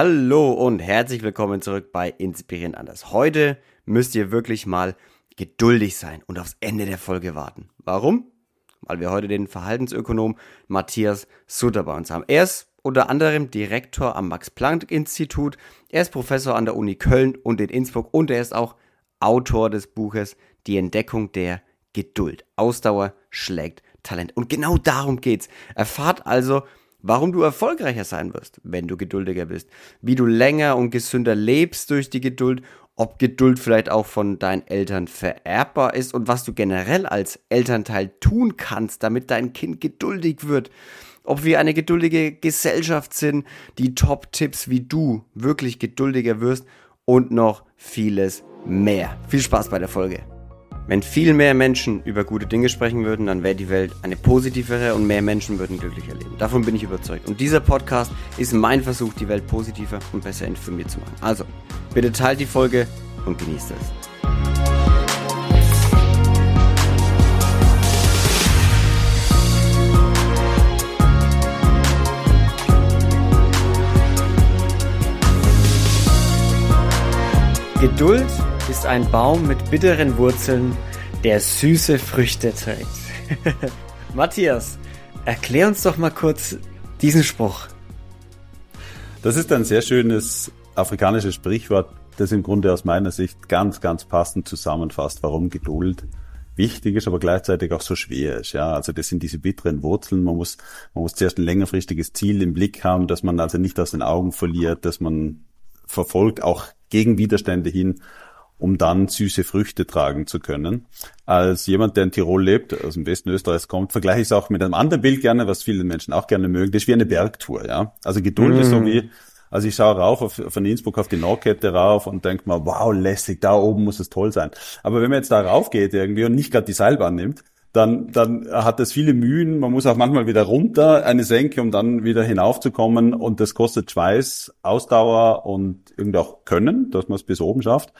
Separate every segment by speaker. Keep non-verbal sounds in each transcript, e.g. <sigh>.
Speaker 1: Hallo und herzlich willkommen zurück bei Inspirieren anders. Heute müsst ihr wirklich mal geduldig sein und aufs Ende der Folge warten. Warum? Weil wir heute den Verhaltensökonom Matthias Sutter bei uns haben. Er ist unter anderem Direktor am Max-Planck-Institut, er ist Professor an der Uni Köln und in Innsbruck und er ist auch Autor des Buches Die Entdeckung der Geduld. Ausdauer schlägt Talent. Und genau darum geht's. Erfahrt also, warum du erfolgreicher sein wirst, wenn du geduldiger bist, wie du länger und gesünder lebst durch die Geduld, ob Geduld vielleicht auch von deinen Eltern vererbbar ist und was du generell als Elternteil tun kannst, damit dein Kind geduldig wird, ob wir eine geduldige Gesellschaft sind, die Top-Tipps, wie du wirklich geduldiger wirst und noch vieles mehr. Viel Spaß bei der Folge. Wenn viel mehr Menschen über gute Dinge sprechen würden, dann wäre die Welt eine positivere und mehr Menschen würden glücklicher leben. Davon bin ich überzeugt. Und dieser Podcast ist mein Versuch, die Welt positiver und besser informiert zu machen. Also, bitte teilt die Folge und genießt es. Geduld ist ein Baum mit bitteren Wurzeln, der süße Früchte trägt. <laughs> Matthias, erklär uns doch mal kurz diesen Spruch.
Speaker 2: Das ist ein sehr schönes afrikanisches Sprichwort, das im Grunde aus meiner Sicht ganz, ganz passend zusammenfasst, warum Geduld wichtig ist, aber gleichzeitig auch so schwer ist. Ja, also das sind diese bitteren Wurzeln. Man muss, man muss zuerst ein längerfristiges Ziel im Blick haben, dass man also nicht aus den Augen verliert, dass man verfolgt, auch gegen Widerstände hin um dann süße Früchte tragen zu können. Als jemand, der in Tirol lebt, aus dem Westen Österreichs kommt, vergleiche ich es auch mit einem anderen Bild gerne, was viele Menschen auch gerne mögen. Das ist wie eine Bergtour, ja. Also Geduld mm. ist so mm. wie, also ich schaue rauf auf, von Innsbruck auf die Nordkette rauf und denke mal, wow, lässig, da oben muss es toll sein. Aber wenn man jetzt da rauf geht irgendwie und nicht gerade die Seilbahn nimmt, dann, dann hat es viele Mühen. Man muss auch manchmal wieder runter, eine Senke, um dann wieder hinaufzukommen. Und das kostet Schweiß, Ausdauer und irgendwie auch Können, dass man es bis oben schafft.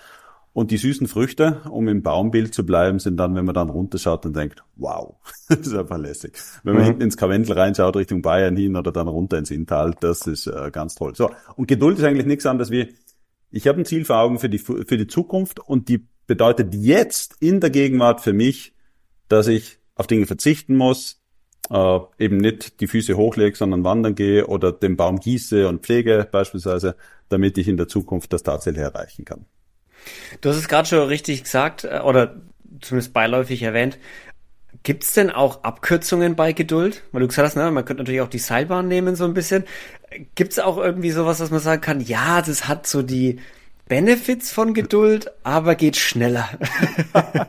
Speaker 2: Und die süßen Früchte, um im Baumbild zu bleiben, sind dann, wenn man dann runterschaut und denkt, wow, <laughs> das ist einfach lässig. Wenn man mhm. hinten ins Karwendel reinschaut, Richtung Bayern hin oder dann runter ins Inntal, das ist äh, ganz toll. So, und Geduld ist eigentlich nichts anderes wie, ich habe ein Ziel vor Augen für die, für die Zukunft und die bedeutet jetzt in der Gegenwart für mich, dass ich auf Dinge verzichten muss, äh, eben nicht die Füße hochlege, sondern wandern gehe oder den Baum gieße und pflege beispielsweise, damit ich in der Zukunft das tatsächlich erreichen kann.
Speaker 1: Du hast es gerade schon richtig gesagt, äh, oder zumindest beiläufig erwähnt. Gibt es denn auch Abkürzungen bei Geduld? Weil du gesagt hast, ne, man könnte natürlich auch die Seilbahn nehmen so ein bisschen. Gibt es auch irgendwie sowas, dass man sagen kann, ja, das hat so die Benefits von Geduld, aber geht schneller? <laughs>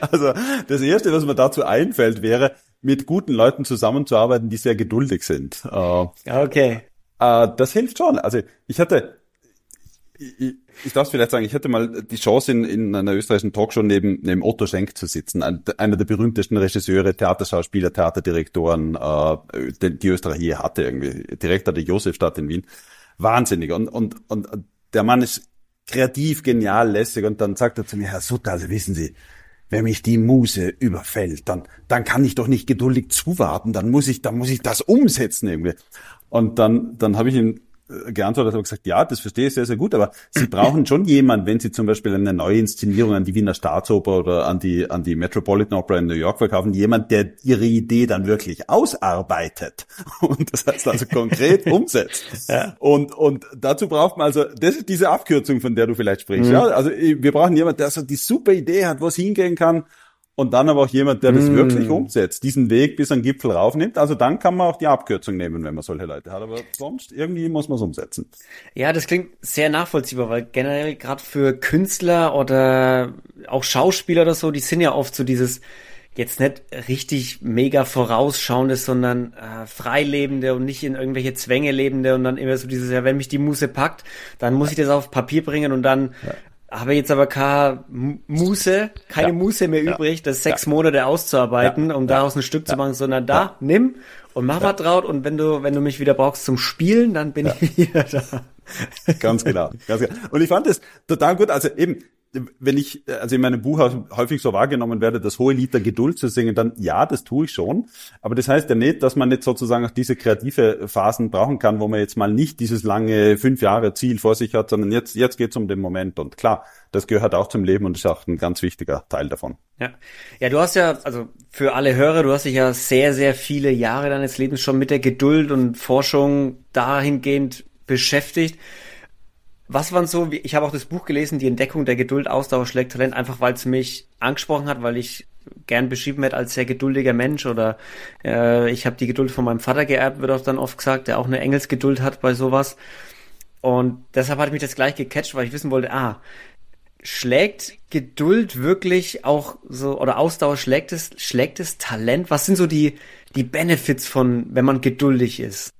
Speaker 2: also das Erste, was mir dazu einfällt, wäre, mit guten Leuten zusammenzuarbeiten, die sehr geduldig sind.
Speaker 1: Äh, okay.
Speaker 2: Äh, das hilft schon. Also ich hatte ich, ich darf vielleicht sagen, ich hatte mal die Chance, in, in einer österreichischen Talkshow neben, neben Otto Schenk zu sitzen, einer der berühmtesten Regisseure, Theaterschauspieler, Theaterdirektoren, äh, die, die Österreich je hatte irgendwie. Direktor der Josefstadt in Wien. Wahnsinnig. Und, und, und der Mann ist kreativ, genial, lässig. Und dann sagt er zu mir, Herr Sutter, also wissen Sie, wenn mich die Muse überfällt, dann, dann kann ich doch nicht geduldig zuwarten, dann muss ich, dann muss ich das umsetzen irgendwie. Und dann, dann habe ich ihn geantwortet, habe gesagt, ja, das verstehe ich sehr, sehr gut, aber Sie brauchen schon jemanden, wenn Sie zum Beispiel eine neue Inszenierung an die Wiener Staatsoper oder an die, an die Metropolitan Opera in New York verkaufen, jemand, der Ihre Idee dann wirklich ausarbeitet <laughs> und das heißt also konkret <laughs> umsetzt. Ja. Und, und dazu braucht man also, das ist diese Abkürzung, von der du vielleicht sprichst. Mhm. Ja, also wir brauchen jemanden, der so die super Idee hat, wo es hingehen kann und dann aber auch jemand, der das mm. wirklich umsetzt, diesen Weg bis an Gipfel raufnimmt. Also dann kann man auch die Abkürzung nehmen, wenn man solche Leute hat. Aber sonst irgendwie muss man es umsetzen.
Speaker 1: Ja, das klingt sehr nachvollziehbar, weil generell gerade für Künstler oder auch Schauspieler oder so, die sind ja oft so dieses jetzt nicht richtig mega vorausschauende, sondern äh, freilebende und nicht in irgendwelche Zwänge lebende und dann immer so dieses, ja, wenn mich die Muse packt, dann muss ich das auf Papier bringen und dann habe jetzt aber keine Muße, keine ja. Muße mehr übrig, das sechs ja. Monate auszuarbeiten, um daraus ein Stück zu machen, sondern da, nimm und mach was draus und wenn du, wenn du mich wieder brauchst zum Spielen, dann bin ich <laughs> wieder da.
Speaker 2: Ganz genau, ganz genau. Und ich fand es total gut, also eben, wenn ich, also in meinem Buch häufig so wahrgenommen werde, das hohe Lied der Geduld zu singen, dann ja, das tue ich schon. Aber das heißt ja nicht, dass man nicht sozusagen auch diese kreative Phasen brauchen kann, wo man jetzt mal nicht dieses lange fünf Jahre Ziel vor sich hat, sondern jetzt, jetzt geht's um den Moment. Und klar, das gehört auch zum Leben und ist auch ein ganz wichtiger Teil davon.
Speaker 1: Ja. Ja, du hast ja, also für alle Hörer, du hast dich ja sehr, sehr viele Jahre deines Lebens schon mit der Geduld und Forschung dahingehend beschäftigt. Was waren so, ich habe auch das Buch gelesen, die Entdeckung der Geduld, Ausdauer schlägt Talent, einfach weil es mich angesprochen hat, weil ich gern beschrieben werde als sehr geduldiger Mensch oder äh, ich habe die Geduld von meinem Vater geerbt, wird auch dann oft gesagt, der auch eine Engelsgeduld hat bei sowas. Und deshalb hat mich das gleich gecatcht, weil ich wissen wollte, ah, schlägt Geduld wirklich auch so, oder Ausdauer schlägt es, schlägt es Talent? Was sind so die, die Benefits von, wenn man geduldig ist?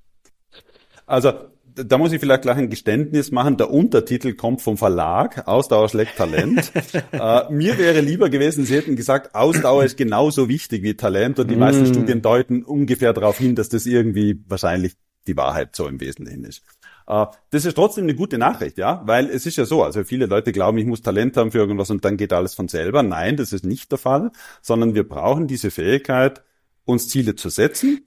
Speaker 2: Also da muss ich vielleicht gleich ein Geständnis machen. Der Untertitel kommt vom Verlag, Ausdauer schlägt Talent. <laughs> äh, mir wäre lieber gewesen, Sie hätten gesagt, Ausdauer ist genauso wichtig wie Talent und die mm. meisten Studien deuten ungefähr darauf hin, dass das irgendwie wahrscheinlich die Wahrheit so im Wesentlichen ist. Uh, das ist trotzdem eine gute Nachricht, ja, weil es ist ja so, also viele Leute glauben, ich muss Talent haben für irgendwas und dann geht alles von selber. Nein, das ist nicht der Fall, sondern wir brauchen diese Fähigkeit, uns Ziele zu setzen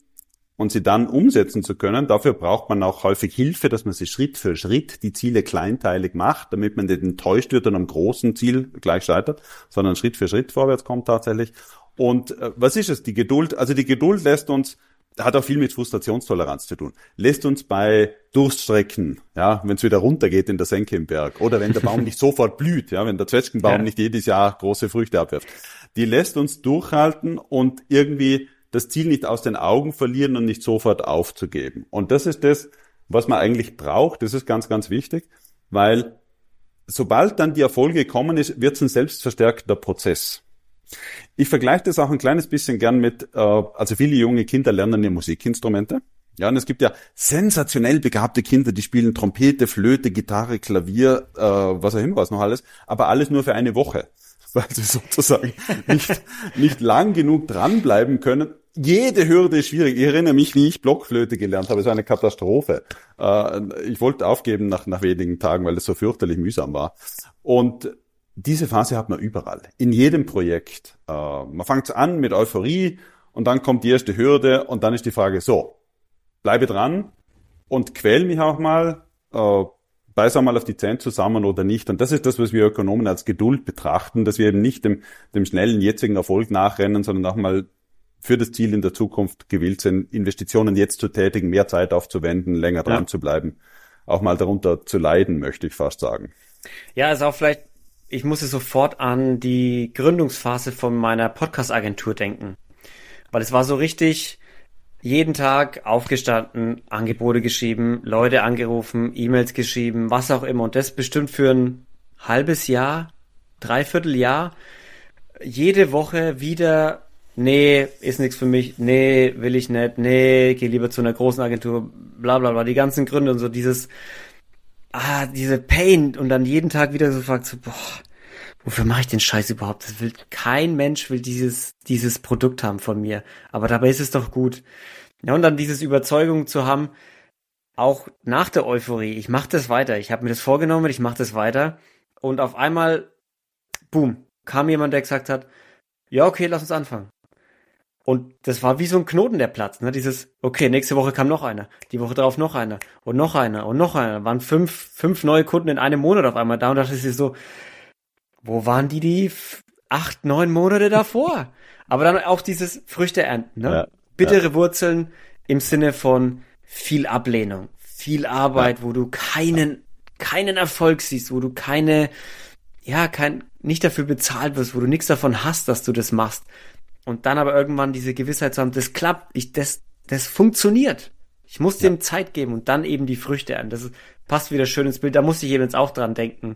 Speaker 2: und sie dann umsetzen zu können. Dafür braucht man auch häufig Hilfe, dass man sie Schritt für Schritt die Ziele kleinteilig macht, damit man nicht enttäuscht wird und am großen Ziel gleich scheitert, sondern Schritt für Schritt vorwärts kommt tatsächlich. Und äh, was ist es? Die Geduld, also die Geduld lässt uns hat auch viel mit Frustrationstoleranz zu tun. Lässt uns bei Durststrecken, ja, wenn es wieder runtergeht in der Senke im Berg, oder wenn der Baum nicht <laughs> sofort blüht, ja, wenn der Zwetschgenbaum ja. nicht jedes Jahr große Früchte abwirft, die lässt uns durchhalten und irgendwie das Ziel nicht aus den Augen verlieren und nicht sofort aufzugeben. Und das ist das, was man eigentlich braucht. Das ist ganz, ganz wichtig, weil sobald dann die Erfolge kommen ist, wird es ein selbstverstärkender Prozess. Ich vergleiche das auch ein kleines bisschen gern mit, äh, also viele junge Kinder lernen ja Musikinstrumente. Ja, und es gibt ja sensationell begabte Kinder, die spielen Trompete, Flöte, Gitarre, Klavier, äh, was auch immer was noch alles, aber alles nur für eine Woche <laughs> weil sie sozusagen nicht, nicht lang genug dranbleiben können. Jede Hürde ist schwierig. Ich erinnere mich, wie ich Blockflöte gelernt habe. Es war eine Katastrophe. Äh, ich wollte aufgeben nach, nach wenigen Tagen, weil es so fürchterlich mühsam war. Und diese Phase hat man überall. In jedem Projekt. Äh, man fängt an mit Euphorie und dann kommt die erste Hürde und dann ist die Frage, so, bleibe dran und quäl mich auch mal, äh, beiß einmal auf die Zähne zusammen oder nicht. Und das ist das, was wir Ökonomen als Geduld betrachten, dass wir eben nicht dem, dem schnellen jetzigen Erfolg nachrennen, sondern auch mal für das Ziel in der Zukunft gewillt sind, Investitionen jetzt zu tätigen, mehr Zeit aufzuwenden, länger dran ja. zu bleiben, auch mal darunter zu leiden, möchte ich fast sagen.
Speaker 1: Ja, ist auch vielleicht, ich musste sofort an die Gründungsphase von meiner Podcast-Agentur denken. Weil es war so richtig, jeden Tag aufgestanden, Angebote geschrieben, Leute angerufen, E-Mails geschrieben, was auch immer. Und das bestimmt für ein halbes Jahr, dreiviertel Jahr. Jede Woche wieder, nee, ist nichts für mich, nee, will ich nicht, nee, geh lieber zu einer großen Agentur, bla bla bla, die ganzen Gründe und so dieses, ah, diese Pain und dann jeden Tag wieder so fragt, so, boah, wofür mache ich den Scheiß überhaupt? Das will kein Mensch will dieses dieses Produkt haben von mir. Aber dabei ist es doch gut. Ja und dann dieses Überzeugung zu haben, auch nach der Euphorie, ich mache das weiter. Ich habe mir das vorgenommen, ich mache das weiter. Und auf einmal, boom, kam jemand, der gesagt hat, ja okay, lass uns anfangen. Und das war wie so ein Knoten, der Platz. Ne? Dieses, okay, nächste Woche kam noch einer, die Woche darauf noch einer und noch einer und noch einer. Waren fünf, fünf neue Kunden in einem Monat auf einmal da und dachte ich so, wo waren die die acht, neun Monate davor? Aber dann auch dieses Früchte ernten, ne? Ja, Bittere ja. Wurzeln im Sinne von viel Ablehnung, viel Arbeit, ja. wo du keinen, keinen Erfolg siehst, wo du keine, ja, kein, nicht dafür bezahlt wirst, wo du nichts davon hast, dass du das machst. Und dann aber irgendwann diese Gewissheit zu haben, das klappt, ich, das, das funktioniert. Ich muss dem Zeit geben und dann eben die Früchte ernten. Das ist, passt wieder schön ins Bild. Da muss ich eben jetzt auch dran denken.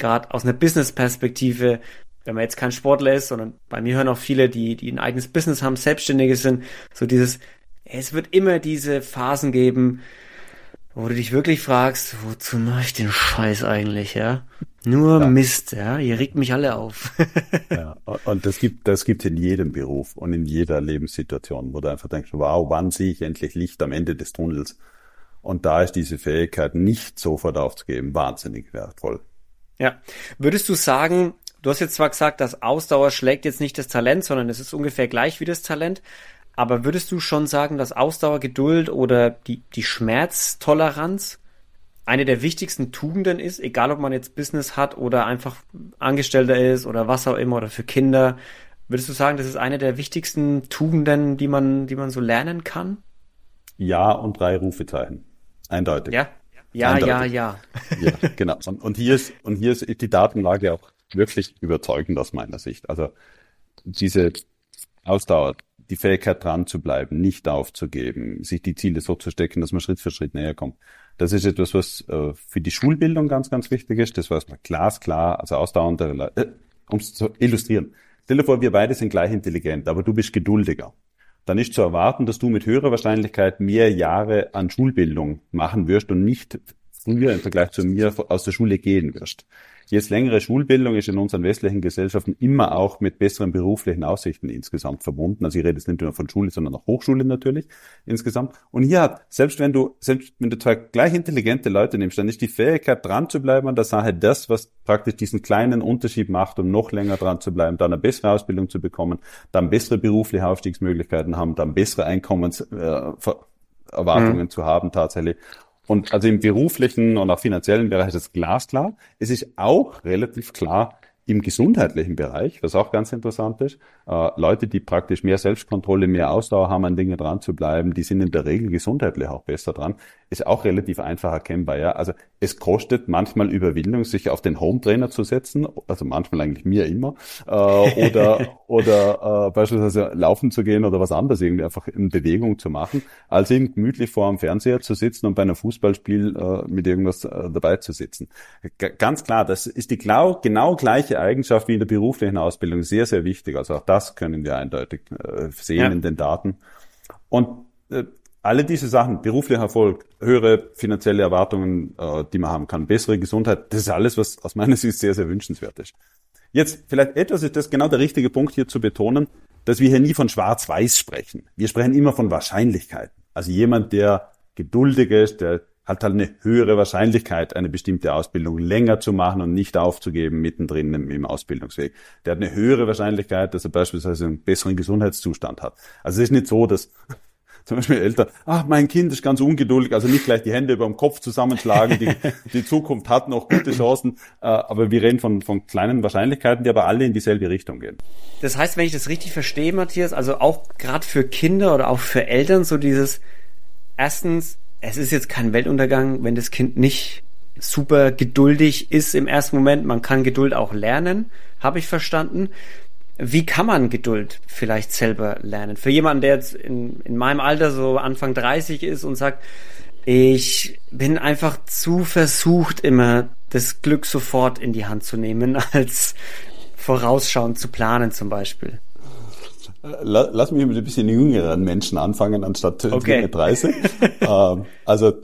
Speaker 1: Gerade aus einer Business-Perspektive, wenn man jetzt kein Sportler ist, sondern bei mir hören auch viele, die, die ein eigenes Business haben, Selbstständige sind, so dieses, es wird immer diese Phasen geben, wo du dich wirklich fragst, wozu mache ich den Scheiß eigentlich, ja? Nur ja. Mist, ja, ihr regt mich alle auf. <laughs>
Speaker 2: ja, und das gibt, das gibt in jedem Beruf und in jeder Lebenssituation, wo du einfach denkst, wow, wann sehe ich endlich Licht am Ende des Tunnels? Und da ist diese Fähigkeit, nicht sofort aufzugeben, wahnsinnig wertvoll.
Speaker 1: Ja. Würdest du sagen, du hast jetzt zwar gesagt, dass Ausdauer schlägt jetzt nicht das Talent, sondern es ist ungefähr gleich wie das Talent. Aber würdest du schon sagen, dass Ausdauer, Geduld oder die, die Schmerztoleranz eine der wichtigsten Tugenden ist, egal ob man jetzt Business hat oder einfach Angestellter ist oder was auch immer oder für Kinder. Würdest du sagen, das ist eine der wichtigsten Tugenden, die man, die man so lernen kann?
Speaker 2: Ja und drei Rufezeichen. Eindeutig.
Speaker 1: Ja, ja, Eindeutig. ja, ja. <laughs>
Speaker 2: ja, genau. Und, hier ist, und hier ist die Datenlage auch wirklich überzeugend aus meiner Sicht. Also diese Ausdauer, die Fähigkeit dran zu bleiben, nicht aufzugeben, sich die Ziele so zu stecken, dass man Schritt für Schritt näher kommt. Das ist etwas, was äh, für die Schulbildung ganz, ganz wichtig ist. Das weiß man glasklar, also ausdauernd, äh, um es zu illustrieren. Stell dir vor, wir beide sind gleich intelligent, aber du bist geduldiger. Dann ist zu erwarten, dass du mit höherer Wahrscheinlichkeit mehr Jahre an Schulbildung machen wirst und nicht früher im Vergleich zu mir aus der Schule gehen wirst. Jetzt längere Schulbildung ist in unseren westlichen Gesellschaften immer auch mit besseren beruflichen Aussichten insgesamt verbunden. Also ich rede jetzt nicht nur von Schule, sondern auch Hochschule natürlich insgesamt. Und hier hat, selbst wenn du, selbst wenn du zwei gleich intelligente Leute nimmst, dann ist die Fähigkeit dran zu bleiben an der Sache das, was praktisch diesen kleinen Unterschied macht, um noch länger dran zu bleiben, dann eine bessere Ausbildung zu bekommen, dann bessere berufliche Aufstiegsmöglichkeiten haben, dann bessere Einkommenserwartungen mhm. zu haben tatsächlich. Und also im beruflichen und auch finanziellen Bereich ist es glasklar. Es ist auch relativ klar, im gesundheitlichen Bereich, was auch ganz interessant ist, äh, Leute, die praktisch mehr Selbstkontrolle, mehr Ausdauer haben, an Dinge dran zu bleiben, die sind in der Regel gesundheitlich auch besser dran, ist auch relativ einfach erkennbar. Ja, also es kostet manchmal Überwindung, sich auf den Home-Trainer zu setzen, also manchmal eigentlich mir immer, äh, oder <laughs> oder äh, beispielsweise laufen zu gehen oder was anderes irgendwie einfach in Bewegung zu machen, als eben gemütlich vor dem Fernseher zu sitzen und bei einem Fußballspiel äh, mit irgendwas äh, dabei zu sitzen. G ganz klar, das ist die genau, genau gleiche Eigenschaft wie in der beruflichen Ausbildung sehr, sehr wichtig. Also auch das können wir eindeutig äh, sehen ja. in den Daten. Und äh, alle diese Sachen, beruflicher Erfolg, höhere finanzielle Erwartungen, äh, die man haben kann, bessere Gesundheit, das ist alles, was aus meiner Sicht sehr, sehr wünschenswert ist. Jetzt vielleicht etwas ist das genau der richtige Punkt hier zu betonen, dass wir hier nie von Schwarz-Weiß sprechen. Wir sprechen immer von Wahrscheinlichkeiten. Also jemand, der geduldig ist, der hat halt eine höhere Wahrscheinlichkeit, eine bestimmte Ausbildung länger zu machen und nicht aufzugeben mittendrin im, im, Ausbildungsweg. Der hat eine höhere Wahrscheinlichkeit, dass er beispielsweise einen besseren Gesundheitszustand hat. Also es ist nicht so, dass zum Beispiel Eltern, ach, mein Kind ist ganz ungeduldig, also nicht gleich die Hände über dem Kopf zusammenschlagen, die, <laughs> die Zukunft hat noch gute Chancen, äh, aber wir reden von, von kleinen Wahrscheinlichkeiten, die aber alle in dieselbe Richtung gehen.
Speaker 1: Das heißt, wenn ich das richtig verstehe, Matthias, also auch gerade für Kinder oder auch für Eltern so dieses, erstens, es ist jetzt kein Weltuntergang, wenn das Kind nicht super geduldig ist im ersten Moment. Man kann Geduld auch lernen, habe ich verstanden. Wie kann man Geduld vielleicht selber lernen? Für jemanden, der jetzt in, in meinem Alter so Anfang 30 ist und sagt, ich bin einfach zu versucht, immer das Glück sofort in die Hand zu nehmen, <laughs> als vorausschauend zu planen zum Beispiel.
Speaker 2: Lass mich mit ein bisschen jüngeren Menschen anfangen, anstatt okay. 30. <laughs> Ähm, also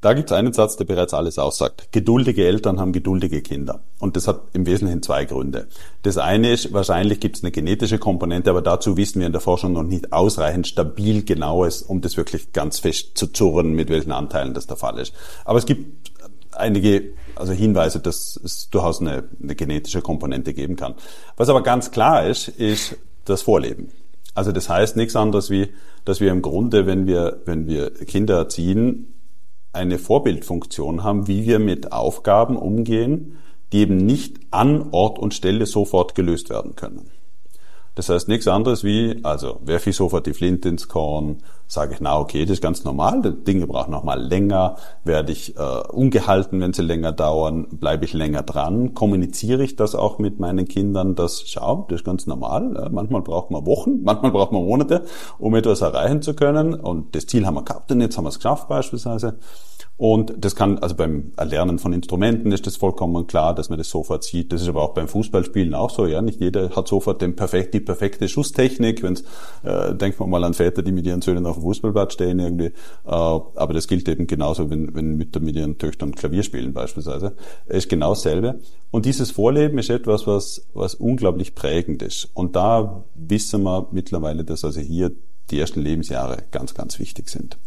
Speaker 2: da gibt es einen Satz, der bereits alles aussagt. Geduldige Eltern haben geduldige Kinder. Und das hat im Wesentlichen zwei Gründe. Das eine ist, wahrscheinlich gibt es eine genetische Komponente, aber dazu wissen wir in der Forschung noch nicht ausreichend stabil genaues, um das wirklich ganz fest zu zurren, mit welchen Anteilen das der Fall ist. Aber es gibt einige also Hinweise, dass es durchaus eine, eine genetische Komponente geben kann. Was aber ganz klar ist, ist das Vorleben. Also das heißt nichts anderes wie, dass wir im Grunde, wenn wir, wenn wir Kinder erziehen, eine Vorbildfunktion haben, wie wir mit Aufgaben umgehen, die eben nicht an Ort und Stelle sofort gelöst werden können. Das heißt nichts anderes wie, also werfe ich sofort die Flinte ins Korn, sage ich, na okay, das ist ganz normal, die Dinge brauchen noch mal länger, werde ich äh, ungehalten, wenn sie länger dauern, bleibe ich länger dran, kommuniziere ich das auch mit meinen Kindern, dass, schau, das ist ganz normal, ja, manchmal braucht man Wochen, <laughs> manchmal braucht man Monate, um etwas erreichen zu können und das Ziel haben wir gehabt und jetzt haben wir es geschafft beispielsweise. Und das kann, also beim Erlernen von Instrumenten ist das vollkommen klar, dass man das sofort sieht. Das ist aber auch beim Fußballspielen auch so, ja. Nicht jeder hat sofort den perfekt, die perfekte Schusstechnik. Wenn's, äh, denkt man mal an Väter, die mit ihren Söhnen auf dem Fußballplatz stehen irgendwie. Äh, aber das gilt eben genauso, wenn, wenn Mütter mit ihren Töchtern Klavier spielen beispielsweise. Es ist genau dasselbe. Und dieses Vorleben ist etwas, was, was unglaublich prägend ist. Und da wissen wir mittlerweile, dass also hier die ersten Lebensjahre ganz, ganz wichtig sind.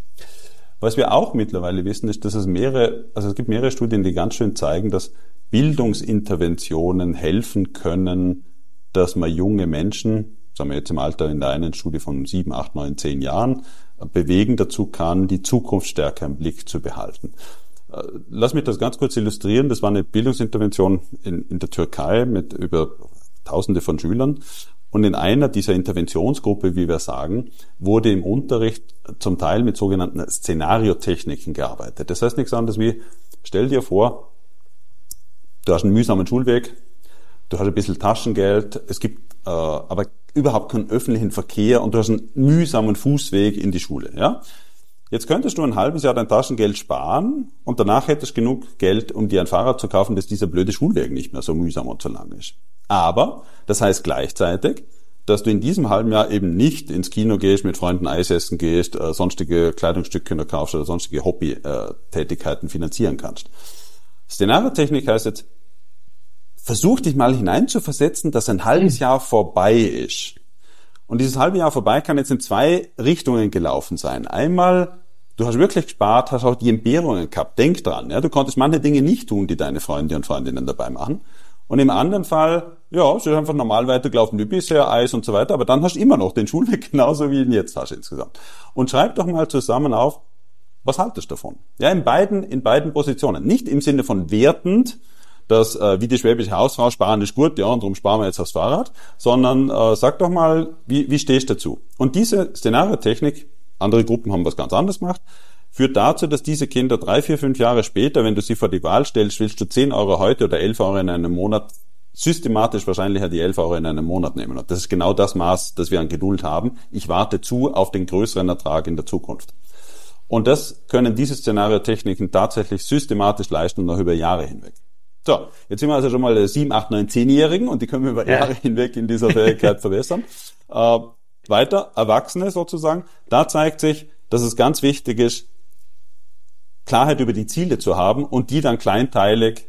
Speaker 2: Was wir auch mittlerweile wissen, ist, dass es mehrere, also es gibt mehrere Studien, die ganz schön zeigen, dass Bildungsinterventionen helfen können, dass man junge Menschen, sagen wir jetzt im Alter in der einen Studie von sieben, acht, neun, zehn Jahren, bewegen dazu kann, die Zukunft stärker im Blick zu behalten. Äh, lass mich das ganz kurz illustrieren. Das war eine Bildungsintervention in, in der Türkei mit über Tausende von Schülern. Und in einer dieser Interventionsgruppe, wie wir sagen, wurde im Unterricht zum Teil mit sogenannten Szenariotechniken gearbeitet. Das heißt nichts anderes wie, stell dir vor, du hast einen mühsamen Schulweg, du hast ein bisschen Taschengeld, es gibt äh, aber überhaupt keinen öffentlichen Verkehr und du hast einen mühsamen Fußweg in die Schule. Ja? Jetzt könntest du ein halbes Jahr dein Taschengeld sparen und danach hättest du genug Geld, um dir ein Fahrrad zu kaufen, dass dieser blöde Schulweg nicht mehr so mühsam und so lang ist. Aber das heißt gleichzeitig, dass du in diesem halben Jahr eben nicht ins Kino gehst, mit Freunden Eis essen gehst, äh, sonstige Kleidungsstücke kaufst oder sonstige Hobbytätigkeiten finanzieren kannst. Szenariotechnik heißt jetzt, versuch dich mal hineinzuversetzen, dass ein halbes Jahr vorbei ist. Und dieses halbe Jahr vorbei kann jetzt in zwei Richtungen gelaufen sein. Einmal, du hast wirklich gespart, hast auch die Entbehrungen gehabt. Denk dran, ja, du konntest manche Dinge nicht tun, die deine Freunde und Freundinnen dabei machen. Und im anderen Fall, ja, es ist einfach normal weitergelaufen wie bisher, Eis und so weiter, aber dann hast du immer noch den Schulweg <laughs> genauso wie ihn jetzt hast insgesamt. Und schreib doch mal zusammen auf, was haltest du davon? Ja, in beiden, in beiden Positionen. Nicht im Sinne von wertend, dass äh, wie die schwäbische Hausfrau sparen ist gut, ja, und darum sparen wir jetzt aufs Fahrrad, sondern äh, sag doch mal, wie, wie stehst du dazu? Und diese Szenariotechnik, andere Gruppen haben was ganz anderes gemacht, führt dazu, dass diese Kinder drei, vier, fünf Jahre später, wenn du sie vor die Wahl stellst, willst du 10 Euro heute oder 11 Euro in einem Monat, systematisch wahrscheinlich die 11 Euro in einem Monat nehmen. Und das ist genau das Maß, das wir an Geduld haben. Ich warte zu auf den größeren Ertrag in der Zukunft. Und das können diese Szenariotechniken tatsächlich systematisch leisten und noch über Jahre hinweg. So, jetzt sind wir also schon mal sieben, acht, neun, zehnjährigen und die können wir über ja. Jahre <laughs> hinweg in dieser Fähigkeit verbessern. Weiter, Erwachsene sozusagen, da zeigt sich, dass es ganz wichtig ist, Klarheit über die Ziele zu haben und die dann kleinteilig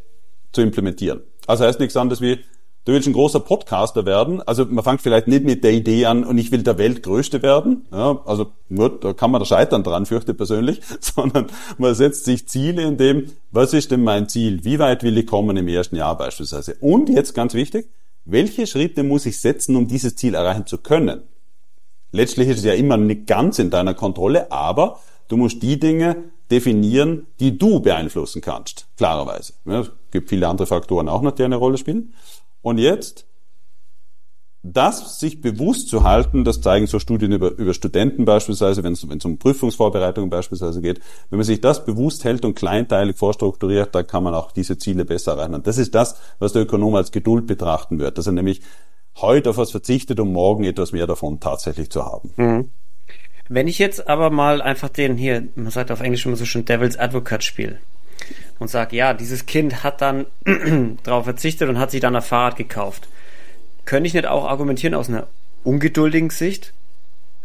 Speaker 2: zu implementieren. Also heißt nichts anderes wie, du willst ein großer Podcaster werden, also man fängt vielleicht nicht mit der Idee an und ich will der Weltgrößte werden, ja, also nur, da kann man da scheitern dran, fürchte persönlich, <laughs> sondern man setzt sich Ziele in dem, was ist denn mein Ziel, wie weit will ich kommen im ersten Jahr beispielsweise. Und jetzt ganz wichtig, welche Schritte muss ich setzen, um dieses Ziel erreichen zu können? Letztlich ist es ja immer nicht ganz in deiner Kontrolle, aber du musst die Dinge definieren, die du beeinflussen kannst, klarerweise. Ja, es gibt viele andere Faktoren auch noch, die eine Rolle spielen. Und jetzt, das sich bewusst zu halten, das zeigen so Studien über, über Studenten beispielsweise, wenn es, um Prüfungsvorbereitungen beispielsweise geht, wenn man sich das bewusst hält und kleinteilig vorstrukturiert, dann kann man auch diese Ziele besser erreichen. Und das ist das, was der Ökonom als Geduld betrachten wird, dass er nämlich heute auf was verzichtet, um morgen etwas mehr davon tatsächlich zu haben. Mhm.
Speaker 1: Wenn ich jetzt aber mal einfach den hier, man sagt auf Englisch immer so schön Devil's Advocate spiele und sage, ja, dieses Kind hat dann <clears throat> darauf verzichtet und hat sich dann ein Fahrrad gekauft. Könnte ich nicht auch argumentieren aus einer ungeduldigen Sicht?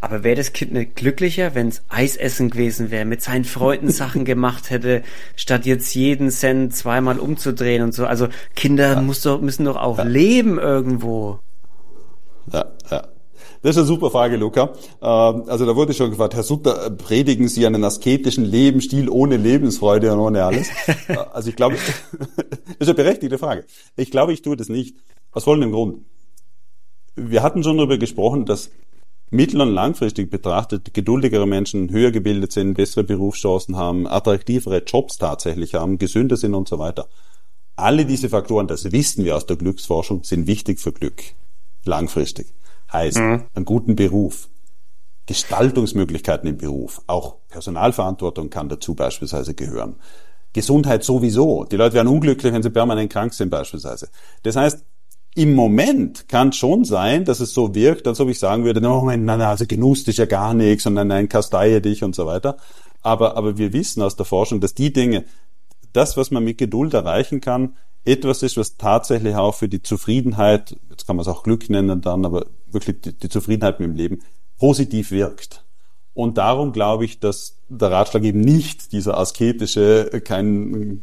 Speaker 1: Aber wäre das Kind nicht glücklicher, wenn es Eisessen gewesen wäre, mit seinen Freunden Sachen gemacht hätte, statt jetzt jeden Cent zweimal umzudrehen und so? Also Kinder ja. doch, müssen doch auch ja. leben irgendwo.
Speaker 2: Ja, ja. Das ist eine super Frage, Luca. Ähm, also da wurde schon gefragt, Herr Sutter, predigen Sie einen asketischen Lebensstil ohne Lebensfreude und ohne alles? <laughs> Äh, also ich glaube, <laughs> das ist eine berechtigte Frage. Ich glaube, ich tue das nicht. Aus folgendem Grund. Wir hatten schon darüber gesprochen, dass mittel- und langfristig betrachtet geduldigere Menschen höher gebildet sind, bessere Berufschancen haben, attraktivere Jobs tatsächlich haben, gesünder sind und so weiter. Alle diese Faktoren, das wissen wir aus der Glücksforschung, sind wichtig für Glück. Langfristig. Heißt, mhm. einen guten Beruf, Gestaltungsmöglichkeiten im Beruf, auch Personalverantwortung kann dazu beispielsweise gehören. Gesundheit sowieso. Die Leute werden unglücklich, wenn sie permanent krank sind beispielsweise. Das heißt, im Moment kann schon sein, dass es so wirkt, als ob ich sagen würde, no, nein, nein, also Genuss ist ja gar nichts und nein, nein, kasteie dich und so weiter. Aber, aber wir wissen aus der Forschung, dass die Dinge, das, was man mit Geduld erreichen kann, etwas ist, was tatsächlich auch für die Zufriedenheit, jetzt kann man es auch Glück nennen dann, aber wirklich die, die Zufriedenheit mit dem Leben positiv wirkt. Und darum glaube ich, dass der Ratschlag eben nicht dieser asketische, kein,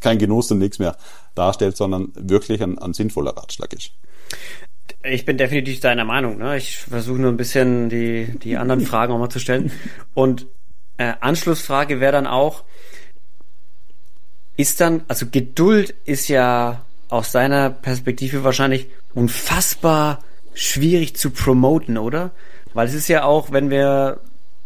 Speaker 2: kein Genuss und nichts mehr darstellt, sondern wirklich ein, ein sinnvoller Ratschlag ist.
Speaker 1: Ich bin definitiv deiner Meinung. Ne? Ich versuche nur ein bisschen die, die anderen Fragen auch mal zu stellen. Und äh, Anschlussfrage wäre dann auch, ist dann, also Geduld ist ja aus deiner Perspektive wahrscheinlich unfassbar schwierig zu promoten, oder? Weil es ist ja auch, wenn wir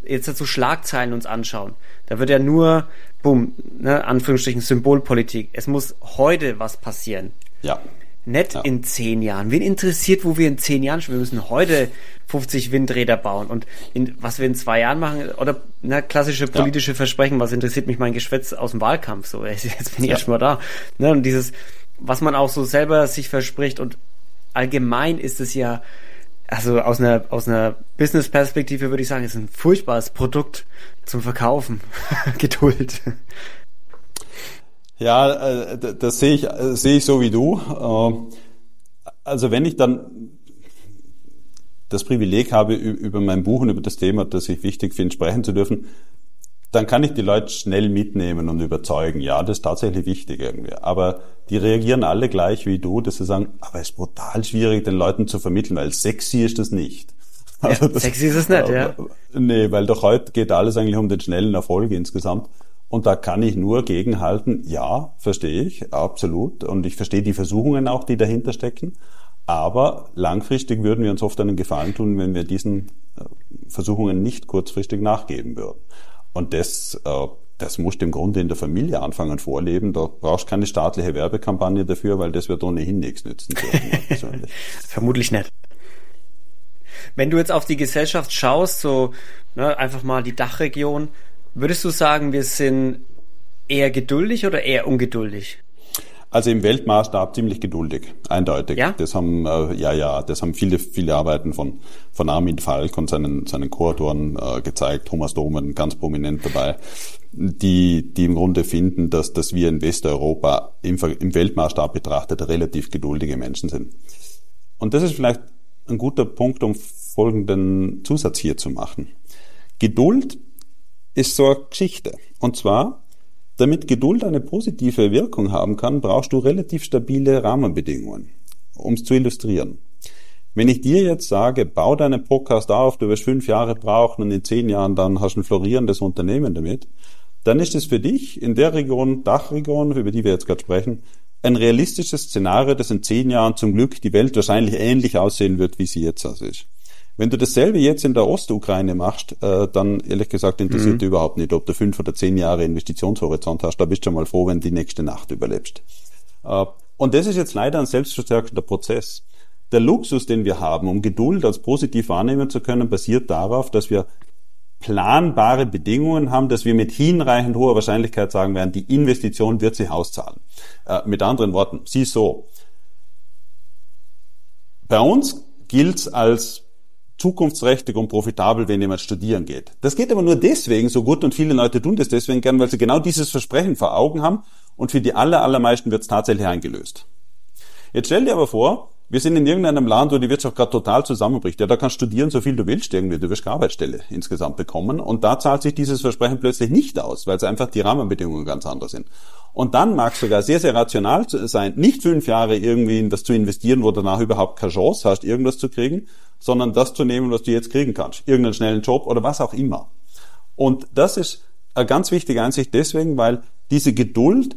Speaker 1: jetzt so Schlagzeilen uns anschauen, da wird ja nur, bumm, ne, Anführungsstrichen Symbolpolitik. Es muss heute was passieren.
Speaker 2: Ja.
Speaker 1: Nicht ja. in zehn Jahren. Wen interessiert, wo wir in zehn Jahren Wir müssen heute 50 Windräder bauen. Und in, was wir in zwei Jahren machen, oder na, klassische politische ja. Versprechen, was interessiert mich mein Geschwätz aus dem Wahlkampf? So, <laughs> jetzt bin ich ja. erst mal da. Ne, und dieses, was man auch so selber sich verspricht und allgemein ist es ja, also aus einer, aus einer Business-Perspektive würde ich sagen, ist ein furchtbares Produkt zum Verkaufen. <laughs> Geduld.
Speaker 2: Ja, äh, das sehe ich, sehe ich so wie du. Äh, also wenn ich dann das Privileg habe, über mein Buch und über das Thema, das ich wichtig finde, sprechen zu dürfen, dann kann ich die Leute schnell mitnehmen und überzeugen. Ja, das ist tatsächlich wichtig irgendwie. Aber die reagieren alle gleich wie du, dass sie sagen, aber es ist brutal schwierig, den Leuten zu vermitteln, weil sexy ist das nicht.
Speaker 1: Also das, sexy ist es nicht, <laughs> ja.
Speaker 2: Nee, weil doch heute geht alles eigentlich um den schnellen Erfolg insgesamt. Und da kann ich nur gegenhalten, ja, verstehe ich, absolut. Und ich verstehe die Versuchungen auch, die dahinter stecken. Aber langfristig würden wir uns oft einen Gefallen tun, wenn wir diesen äh, Versuchungen nicht kurzfristig nachgeben würden. Und das, äh, das musst du im Grunde in der Familie anfangen vorleben. Da brauchst du keine staatliche Werbekampagne dafür, weil das wird ohnehin nichts nützen. <laughs>
Speaker 1: Vermutlich nicht. Wenn du jetzt auf die Gesellschaft schaust, so ne, einfach mal die Dachregion, würdest du sagen, wir sind eher geduldig oder eher ungeduldig?
Speaker 2: Also im Weltmaßstab ziemlich geduldig, eindeutig.
Speaker 1: Ja?
Speaker 2: Das haben, äh, ja, ja, das haben viele, viele Arbeiten von, von Armin Falk und seinen, seinen Co-Autoren äh, gezeigt, Thomas Domen ganz prominent dabei, die, die im Grunde finden, dass, dass wir in Westeuropa im, im Weltmaßstab betrachtet relativ geduldige Menschen sind. Und das ist vielleicht ein guter Punkt, um folgenden Zusatz hier zu machen. Geduld ist so eine Geschichte. Und zwar, damit Geduld eine positive Wirkung haben kann, brauchst du relativ stabile Rahmenbedingungen, um es zu illustrieren. Wenn ich dir jetzt sage, bau deinen Podcast auf, du wirst fünf Jahre brauchen und in zehn Jahren dann hast du ein florierendes Unternehmen damit, dann ist es für dich in der Region, Dachregion, über die wir jetzt gerade sprechen, ein realistisches Szenario, dass in zehn Jahren zum Glück die Welt wahrscheinlich ähnlich aussehen wird, wie sie jetzt ist. Wenn du dasselbe jetzt in der Ostukraine machst, äh, dann ehrlich gesagt interessiert mhm. dich überhaupt nicht, ob du fünf oder zehn Jahre Investitionshorizont hast. Da bist du schon mal froh, wenn du die nächste Nacht überlebst. Äh, und das ist jetzt leider ein selbstverstärkender Prozess. Der Luxus, den wir haben, um Geduld als positiv wahrnehmen zu können, basiert darauf, dass wir planbare Bedingungen haben, dass wir mit hinreichend hoher Wahrscheinlichkeit sagen werden, die Investition wird sich auszahlen. Äh, mit anderen Worten, sieh so. Bei uns gilt als zukunftsträchtig und profitabel, wenn jemand studieren geht. Das geht aber nur deswegen so gut und viele Leute tun das deswegen gern, weil sie genau dieses Versprechen vor Augen haben und für die aller, allermeisten wird es tatsächlich eingelöst. Jetzt stell dir aber vor, wir sind in irgendeinem Land, wo die Wirtschaft gerade total zusammenbricht. Ja, da kannst du studieren, so viel du willst irgendwie. Du wirst keine Arbeitsstelle insgesamt bekommen. Und da zahlt sich dieses Versprechen plötzlich nicht aus, weil es einfach die Rahmenbedingungen ganz anders sind. Und dann mag es sogar sehr, sehr rational sein, nicht fünf Jahre irgendwie in das zu investieren, wo danach überhaupt keine Chance hast, irgendwas zu kriegen, sondern das zu nehmen, was du jetzt kriegen kannst. Irgendeinen schnellen Job oder was auch immer. Und das ist eine ganz wichtige Einsicht deswegen, weil diese Geduld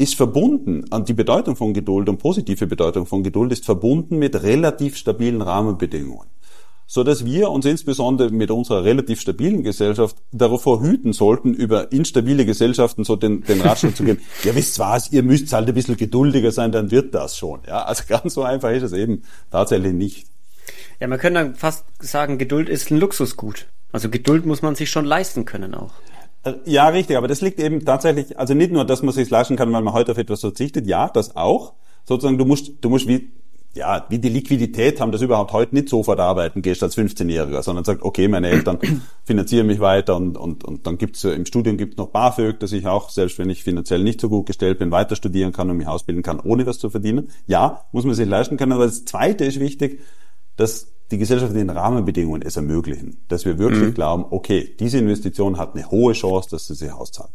Speaker 2: ist verbunden, an die Bedeutung von Geduld und positive Bedeutung von Geduld ist verbunden mit relativ stabilen Rahmenbedingungen. So dass wir uns insbesondere mit unserer relativ stabilen Gesellschaft davor hüten sollten, über instabile Gesellschaften so den, den Ratschlag zu geben, <laughs> ja wisst was, ihr müsst halt ein bisschen geduldiger sein, dann wird das schon. Ja, also ganz so einfach ist es eben tatsächlich nicht.
Speaker 1: Ja, man könnte dann fast sagen, Geduld ist ein Luxusgut. Also Geduld muss man sich schon leisten können auch.
Speaker 2: Äh, ja, richtig, aber das liegt eben tatsächlich, also nicht nur, dass man sich leisten kann, weil man heute auf etwas verzichtet, ja, das auch. Sozusagen, du musst, du musst wie, ja, wie die Liquidität haben, das überhaupt heute nicht sofort arbeiten gehst als 15-Jähriger, sondern sagt, okay, meine Eltern <clears throat> finanzieren mich weiter und, und, und dann gibt's im Studium gibt's noch BAföG, dass ich auch, selbst wenn ich finanziell nicht so gut gestellt bin, weiter studieren kann und mich ausbilden kann, ohne was zu verdienen. Ja, muss man sich leisten können, aber das Zweite ist wichtig, dass die gesellschaftlichen Rahmenbedingungen es ermöglichen, dass wir wirklich mhm. glauben, okay, diese Investition hat eine hohe Chance, dass sie sich auszahlt.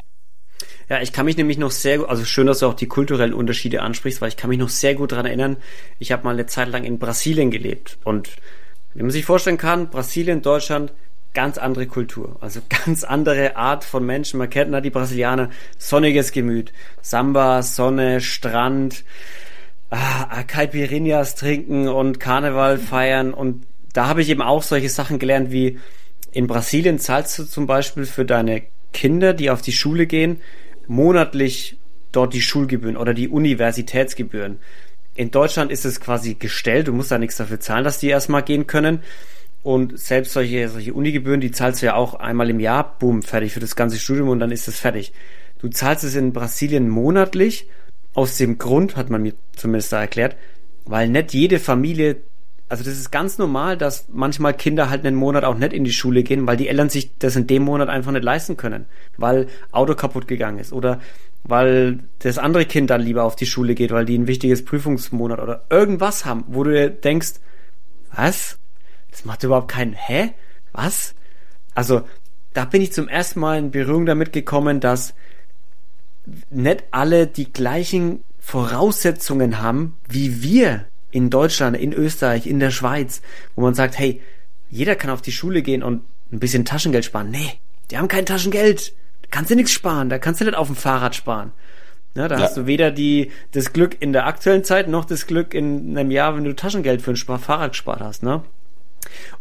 Speaker 1: Ja, ich kann mich nämlich noch sehr gut, also schön, dass du auch die kulturellen Unterschiede ansprichst, weil ich kann mich noch sehr gut daran erinnern, ich habe mal eine Zeit lang in Brasilien gelebt und wie man sich vorstellen kann, Brasilien, Deutschland, ganz andere Kultur, also <laughs> ganz andere Art von Menschen. Man kennt na die Brasilianer, sonniges Gemüt, Samba, Sonne, Strand, ah, Caipirinhas trinken und Karneval feiern und da habe ich eben auch solche Sachen gelernt wie in Brasilien zahlst du zum Beispiel für deine Kinder, die auf die Schule gehen, monatlich dort die Schulgebühren oder die Universitätsgebühren. In Deutschland ist es quasi gestellt, du musst da nichts dafür zahlen, dass die erstmal gehen können. Und selbst solche, solche Unigebühren, die zahlst du ja auch einmal im Jahr, boom, fertig für das ganze Studium und dann ist es fertig. Du zahlst es in Brasilien monatlich, aus dem Grund, hat man mir zumindest da erklärt, weil nicht jede Familie, also das ist ganz normal, dass manchmal Kinder halt einen Monat auch nicht in die Schule gehen, weil die Eltern sich das in dem Monat einfach nicht leisten können, weil Auto kaputt gegangen ist oder weil das andere Kind dann lieber auf die Schule geht, weil die ein wichtiges Prüfungsmonat oder irgendwas haben, wo du dir denkst, was? Das macht überhaupt keinen, hä? Was? Also, da bin ich zum ersten Mal in Berührung damit gekommen, dass nicht alle die gleichen Voraussetzungen haben, wie wir in Deutschland, in Österreich, in der Schweiz, wo man sagt, hey, jeder kann auf die Schule gehen und ein bisschen Taschengeld sparen. Nee, die haben kein Taschengeld. Da kannst du nichts sparen, da kannst du nicht auf dem Fahrrad sparen. Ja, da ja. hast du weder die, das Glück in der aktuellen Zeit noch das Glück in einem Jahr, wenn du Taschengeld für ein Fahrrad gespart hast. Ne?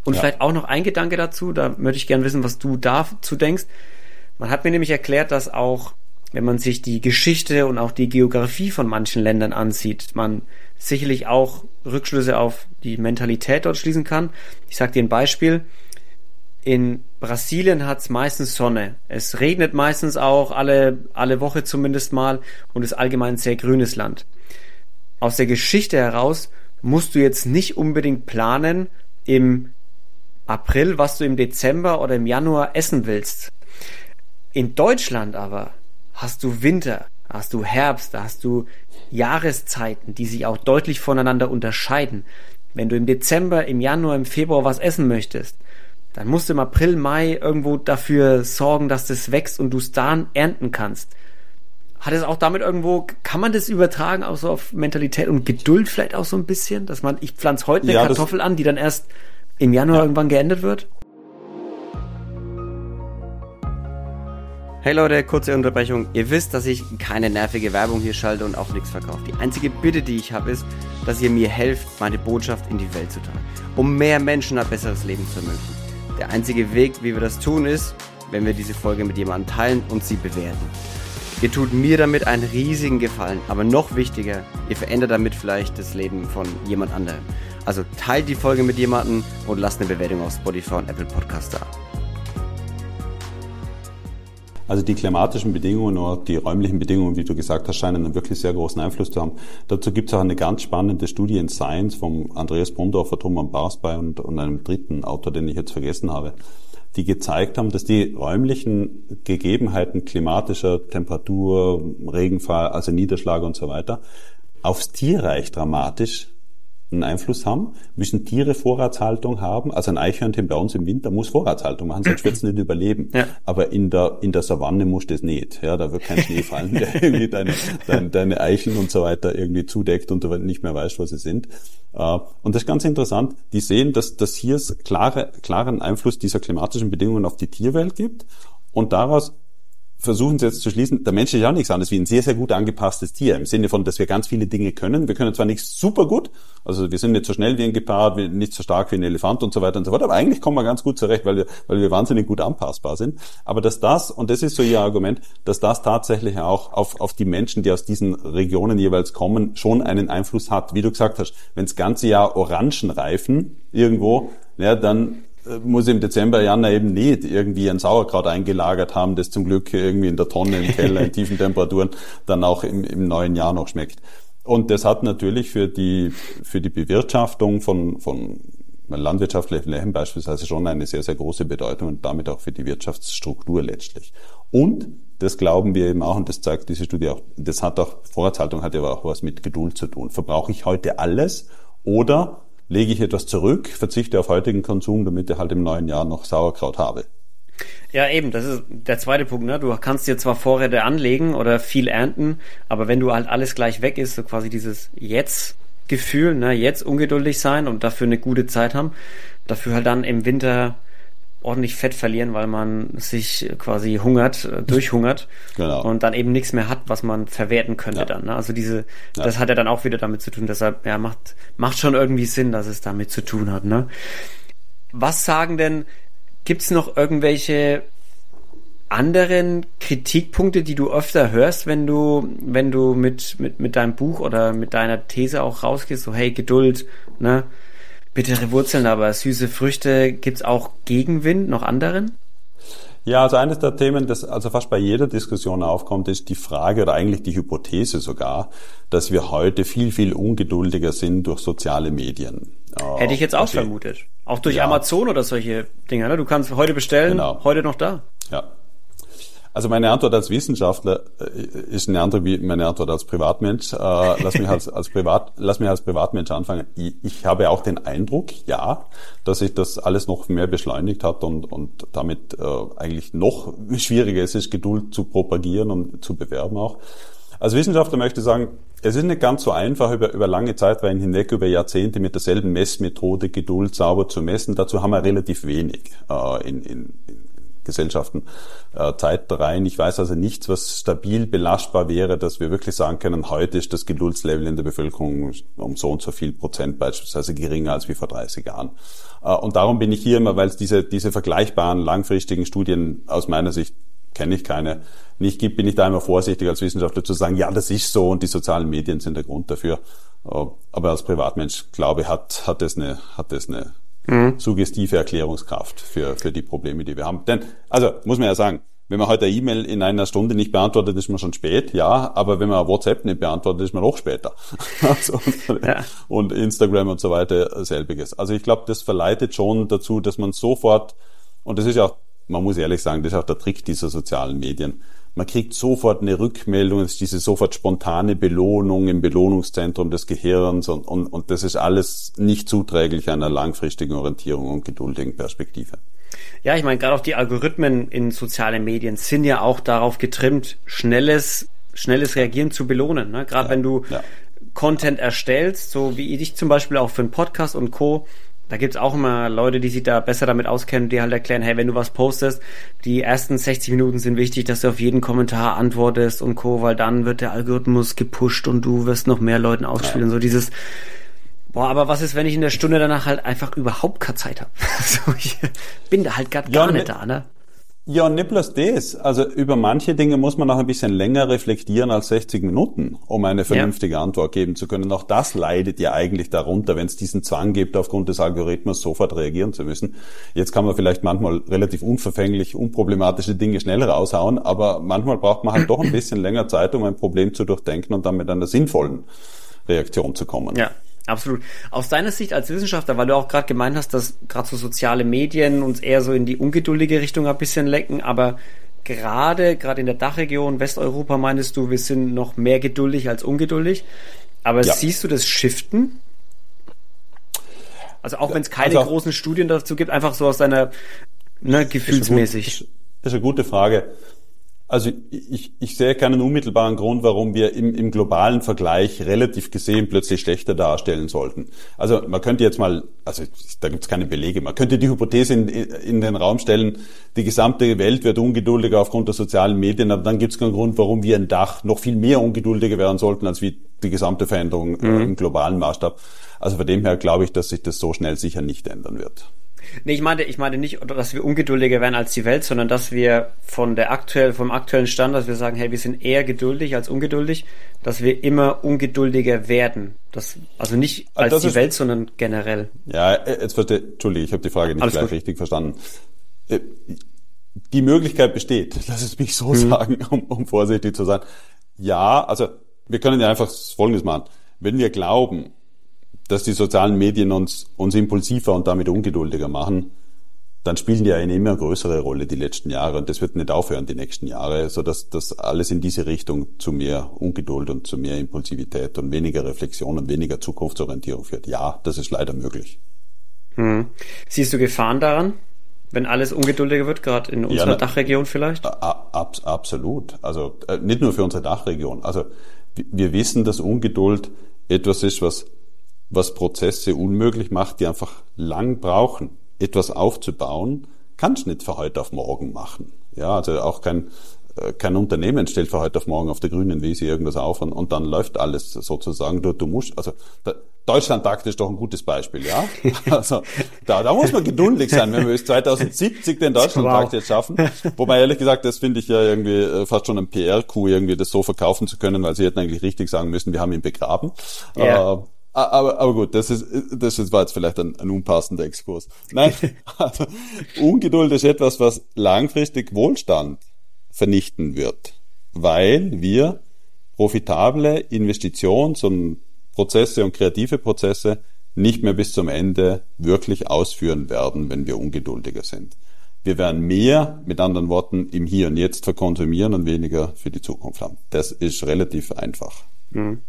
Speaker 1: Und ja. vielleicht auch noch ein Gedanke dazu, da möchte ich gerne wissen, was du dazu denkst. Man hat mir nämlich erklärt, dass auch, wenn man sich die Geschichte und auch die Geografie von manchen Ländern ansieht, man sicherlich auch Rückschlüsse auf die Mentalität dort schließen kann. Ich sage dir ein Beispiel. In Brasilien hat es meistens Sonne. Es regnet meistens auch alle, alle Woche zumindest mal und ist allgemein ein sehr grünes Land. Aus der Geschichte heraus musst du jetzt nicht unbedingt planen, im April, was du im Dezember oder im Januar essen willst. In Deutschland aber hast du Winter, hast du Herbst, da hast du Jahreszeiten, die sich auch deutlich voneinander unterscheiden. Wenn du im Dezember, im Januar, im Februar was essen möchtest, dann musst du im April, Mai irgendwo dafür sorgen, dass das wächst und du es dann ernten kannst. Hat es auch damit irgendwo, kann man das übertragen, auch so auf Mentalität und Geduld vielleicht auch so ein bisschen, dass man, ich pflanze heute eine ja, Kartoffel an, die dann erst im Januar ja. irgendwann geendet wird? Hey Leute, kurze Unterbrechung. Ihr wisst, dass ich keine nervige Werbung hier schalte und auch nichts verkaufe. Die einzige Bitte, die ich habe, ist, dass ihr mir helft, meine Botschaft in die Welt zu tragen, um mehr Menschen ein besseres Leben zu ermöglichen. Der einzige Weg, wie wir das tun, ist, wenn wir diese Folge mit jemandem teilen und sie bewerten. Ihr tut mir damit einen riesigen Gefallen, aber noch wichtiger, ihr verändert damit vielleicht das Leben von jemand anderem. Also teilt die Folge mit jemandem und lasst eine Bewertung auf Spotify und Apple Podcast da.
Speaker 2: Also die klimatischen Bedingungen oder die räumlichen Bedingungen, wie du gesagt hast, scheinen einen wirklich sehr großen Einfluss zu haben. Dazu gibt es auch eine ganz spannende Studie in Science vom Andreas Brumdorfer, Thomas Barsbey und, und einem dritten Autor, den ich jetzt vergessen habe die gezeigt haben, dass die räumlichen Gegebenheiten klimatischer Temperatur, Regenfall, also Niederschlag und so weiter aufs Tierreich dramatisch einen Einfluss haben, müssen Tiere Vorratshaltung haben. Also ein Eichhörnchen bei uns im Winter muss Vorratshaltung machen, sonst wird es nicht überleben. Ja. Aber in der, in der Savanne muss das nicht. Ja, da wird kein Schnee fallen, der <laughs> irgendwie deine, deine, deine Eicheln und so weiter irgendwie zudeckt und du nicht mehr weißt, wo sie sind. Äh, und das ist ganz interessant. Die sehen, dass, dass hier es klare, klaren Einfluss dieser klimatischen Bedingungen auf die Tierwelt gibt. Und daraus versuchen Sie jetzt zu schließen, der Mensch ist ja auch nichts anderes wie ein sehr, sehr gut angepasstes Tier. Im Sinne von, dass wir ganz viele Dinge können. Wir können zwar nichts super gut, also wir sind nicht so schnell wie ein Gepard, nicht so stark wie ein Elefant und so weiter und so fort, aber eigentlich kommen wir ganz gut zurecht, weil wir, weil wir wahnsinnig gut anpassbar sind. Aber dass das, und das ist so Ihr Argument, dass das tatsächlich auch auf, auf die Menschen, die aus diesen Regionen jeweils kommen, schon einen Einfluss hat. Wie du gesagt hast, wenn das ganze Jahr Orangen reifen irgendwo, ja, dann muss im Dezember, Januar eben nicht irgendwie ein Sauerkraut eingelagert haben, das zum Glück irgendwie in der Tonne im Keller in <laughs> tiefen Temperaturen dann auch im, im neuen Jahr noch schmeckt. Und das hat natürlich für die, für die Bewirtschaftung von, von landwirtschaftlichen Flächen beispielsweise schon eine sehr, sehr große Bedeutung und damit auch für die Wirtschaftsstruktur letztlich. Und das glauben wir eben auch, und das zeigt diese Studie auch, das hat auch, Vorratshaltung hat ja auch was mit Geduld zu tun. Verbrauche ich heute alles oder lege ich etwas zurück, verzichte auf heutigen Konsum, damit ich halt im neuen Jahr noch Sauerkraut habe.
Speaker 1: Ja, eben, das ist der zweite Punkt. Ne? Du kannst dir zwar Vorräte anlegen oder viel ernten, aber wenn du halt alles gleich weg ist, so quasi dieses Jetzt-Gefühl, ne? jetzt ungeduldig sein und dafür eine gute Zeit haben, dafür halt dann im Winter ordentlich Fett verlieren, weil man sich quasi hungert, äh, durchhungert genau. und dann eben nichts mehr hat, was man verwerten könnte ja. dann. Ne? Also diese, ja. das hat ja dann auch wieder damit zu tun. Deshalb, ja, macht, macht schon irgendwie Sinn, dass es damit zu tun hat. Ne? Was sagen denn, gibt's noch irgendwelche anderen Kritikpunkte, die du öfter hörst, wenn du, wenn du mit, mit, mit deinem Buch oder mit deiner These auch rausgehst, so hey, Geduld, ne? Bittere Wurzeln, aber süße Früchte, gibt's auch Gegenwind, noch anderen?
Speaker 2: Ja, also eines der Themen, das also fast bei jeder Diskussion aufkommt, ist die Frage oder eigentlich die Hypothese sogar, dass wir heute viel, viel ungeduldiger sind durch soziale Medien.
Speaker 1: Hätte ich jetzt auch also, vermutet. Auch durch ja. Amazon oder solche Dinge. Ne? Du kannst heute bestellen, genau. heute noch da.
Speaker 2: Ja, also meine Antwort als Wissenschaftler äh, ist eine andere wie meine Antwort als Privatmensch. Äh, lass mich als, als Privat, lass mich als Privatmensch anfangen. Ich, habe auch den Eindruck, ja, dass sich das alles noch mehr beschleunigt hat und, und damit äh, eigentlich noch schwieriger es ist, Geduld zu propagieren und zu bewerben auch. Als Wissenschaftler möchte ich sagen, es ist nicht ganz so einfach, über, über lange Zeitreihen hinweg, über Jahrzehnte mit derselben Messmethode Geduld sauber zu messen. Dazu haben wir relativ wenig äh, in, in Gesellschaften äh, Zeit rein. Ich weiß also nichts, was stabil belastbar wäre, dass wir wirklich sagen können, heute ist das Geduldslevel in der Bevölkerung um so und so viel Prozent beispielsweise geringer als wie vor 30 Jahren. Äh, und darum bin ich hier immer, weil es diese, diese vergleichbaren langfristigen Studien aus meiner Sicht kenne ich keine, nicht gibt, bin ich da immer vorsichtig als Wissenschaftler zu sagen, ja, das ist so und die sozialen Medien sind der Grund dafür. Äh, aber als Privatmensch, glaube hat, hat es eine, hat es eine mhm. suggestive Erklärungskraft für, für die Probleme, die wir haben. Denn, also muss man ja sagen, wenn man heute eine E-Mail in einer Stunde nicht beantwortet, ist man schon spät, ja, aber wenn man WhatsApp nicht beantwortet, ist man noch später. <laughs> also, ja. Und Instagram und so weiter selbiges. Also ich glaube, das verleitet schon dazu, dass man sofort, und das ist ja auch, man muss ehrlich sagen, das ist auch der Trick dieser sozialen Medien, man kriegt sofort eine Rückmeldung, es ist diese sofort spontane Belohnung im Belohnungszentrum des Gehirns und, und, und das ist alles nicht zuträglich einer langfristigen Orientierung und geduldigen Perspektive.
Speaker 1: Ja, ich meine, gerade auch die Algorithmen in sozialen Medien sind ja auch darauf getrimmt, schnelles, schnelles Reagieren zu belohnen. Ne? Gerade ja, wenn du ja. Content erstellst, so wie ich zum Beispiel auch für einen Podcast und Co., da gibt's auch immer Leute, die sich da besser damit auskennen, die halt erklären, hey, wenn du was postest, die ersten 60 Minuten sind wichtig, dass du auf jeden Kommentar antwortest und Co., weil dann wird der Algorithmus gepusht und du wirst noch mehr Leuten ausspielen. Ja. So dieses, boah, aber was ist, wenn ich in der Stunde danach halt einfach überhaupt keine Zeit habe? <laughs> so, ich bin da halt grad ja, gar nicht da, ne?
Speaker 2: Ja, nicht bloß das. Also über manche Dinge muss man noch ein bisschen länger reflektieren als 60 Minuten, um eine vernünftige ja. Antwort geben zu können. Auch das leidet ja eigentlich darunter, wenn es diesen Zwang gibt, aufgrund des Algorithmus sofort reagieren zu müssen. Jetzt kann man vielleicht manchmal relativ unverfänglich, unproblematische Dinge schnell raushauen, aber manchmal braucht man halt doch ein bisschen länger Zeit, um ein Problem zu durchdenken und dann mit einer sinnvollen Reaktion zu kommen.
Speaker 1: Ja. Absolut. Aus deiner Sicht als Wissenschaftler, weil du auch gerade gemeint hast, dass gerade so soziale Medien uns eher so in die ungeduldige Richtung ein bisschen lecken, aber gerade, gerade in der Dachregion Westeuropa meinst du, wir sind noch mehr geduldig als ungeduldig. Aber ja. siehst du das Shiften? Also auch wenn es keine also, großen Studien dazu gibt, einfach so aus deiner, ne, gefühlsmäßig.
Speaker 2: Ist eine, ist eine gute Frage. Also ich, ich sehe keinen unmittelbaren Grund, warum wir im, im globalen Vergleich relativ gesehen plötzlich schlechter darstellen sollten. Also man könnte jetzt mal, also da gibt es keine Belege, man könnte die Hypothese in, in den Raum stellen, die gesamte Welt wird ungeduldiger aufgrund der sozialen Medien, aber dann gibt es keinen Grund, warum wir ein Dach noch viel mehr ungeduldiger werden sollten, als wie die gesamte Veränderung mhm. im globalen Maßstab. Also von dem her glaube ich, dass sich das so schnell sicher nicht ändern wird.
Speaker 1: Nee, ich meine, ich meine nicht, dass wir ungeduldiger werden als die Welt, sondern dass wir von der aktuell, vom aktuellen Stand, dass wir sagen, hey, wir sind eher geduldig als ungeduldig, dass wir immer ungeduldiger werden. Das, also nicht als das die ist, Welt, sondern generell.
Speaker 2: Ja, äh, jetzt verstehe, Entschuldige, ich habe die Frage nicht Alles gleich gut. richtig verstanden. Äh, die Möglichkeit besteht, <laughs> lass es mich so hm. sagen, um, um vorsichtig zu sein. Ja, also wir können ja einfach Folgendes machen. Wenn wir glauben, dass die sozialen Medien uns, uns impulsiver und damit ungeduldiger machen, dann spielen die eine immer größere Rolle die letzten Jahre und das wird nicht aufhören die nächsten Jahre, so dass das alles in diese Richtung zu mehr Ungeduld und zu mehr Impulsivität und weniger Reflexion und weniger Zukunftsorientierung führt. Ja, das ist leider möglich.
Speaker 1: Hm. Siehst du Gefahren daran, wenn alles ungeduldiger wird, gerade in unserer ja, Dachregion vielleicht?
Speaker 2: Ab, absolut. Also äh, nicht nur für unsere Dachregion. Also wir wissen, dass Ungeduld etwas ist, was was Prozesse unmöglich macht, die einfach lang brauchen, etwas aufzubauen, kannst nicht von heute auf morgen machen. Ja, also auch kein, äh, kein Unternehmen stellt von heute auf morgen auf der grünen Wiese irgendwas auf und, und dann läuft alles sozusagen. Du, du musst, also der Deutschland-Takt ist doch ein gutes Beispiel, ja. <laughs> Also da, da muss man geduldig sein, wenn wir bis 2070 den Deutschland-Takt wow. jetzt schaffen. Wobei ehrlich gesagt, das finde ich ja irgendwie äh, fast schon ein PR-Coup, irgendwie das so verkaufen zu können, weil sie hätten eigentlich richtig sagen müssen, wir haben ihn begraben. Ja. Äh, aber, aber gut, das ist, das ist, war jetzt vielleicht ein, ein unpassender Exkurs. Nein, <laughs> also, Ungeduld ist etwas, was langfristig Wohlstand vernichten wird, weil wir profitable Investitions- und Prozesse und kreative Prozesse nicht mehr bis zum Ende wirklich ausführen werden, wenn wir ungeduldiger sind. Wir werden mehr, mit anderen Worten, im Hier und Jetzt verkonsumieren und weniger für die Zukunft haben. Das ist relativ einfach.
Speaker 1: Mhm.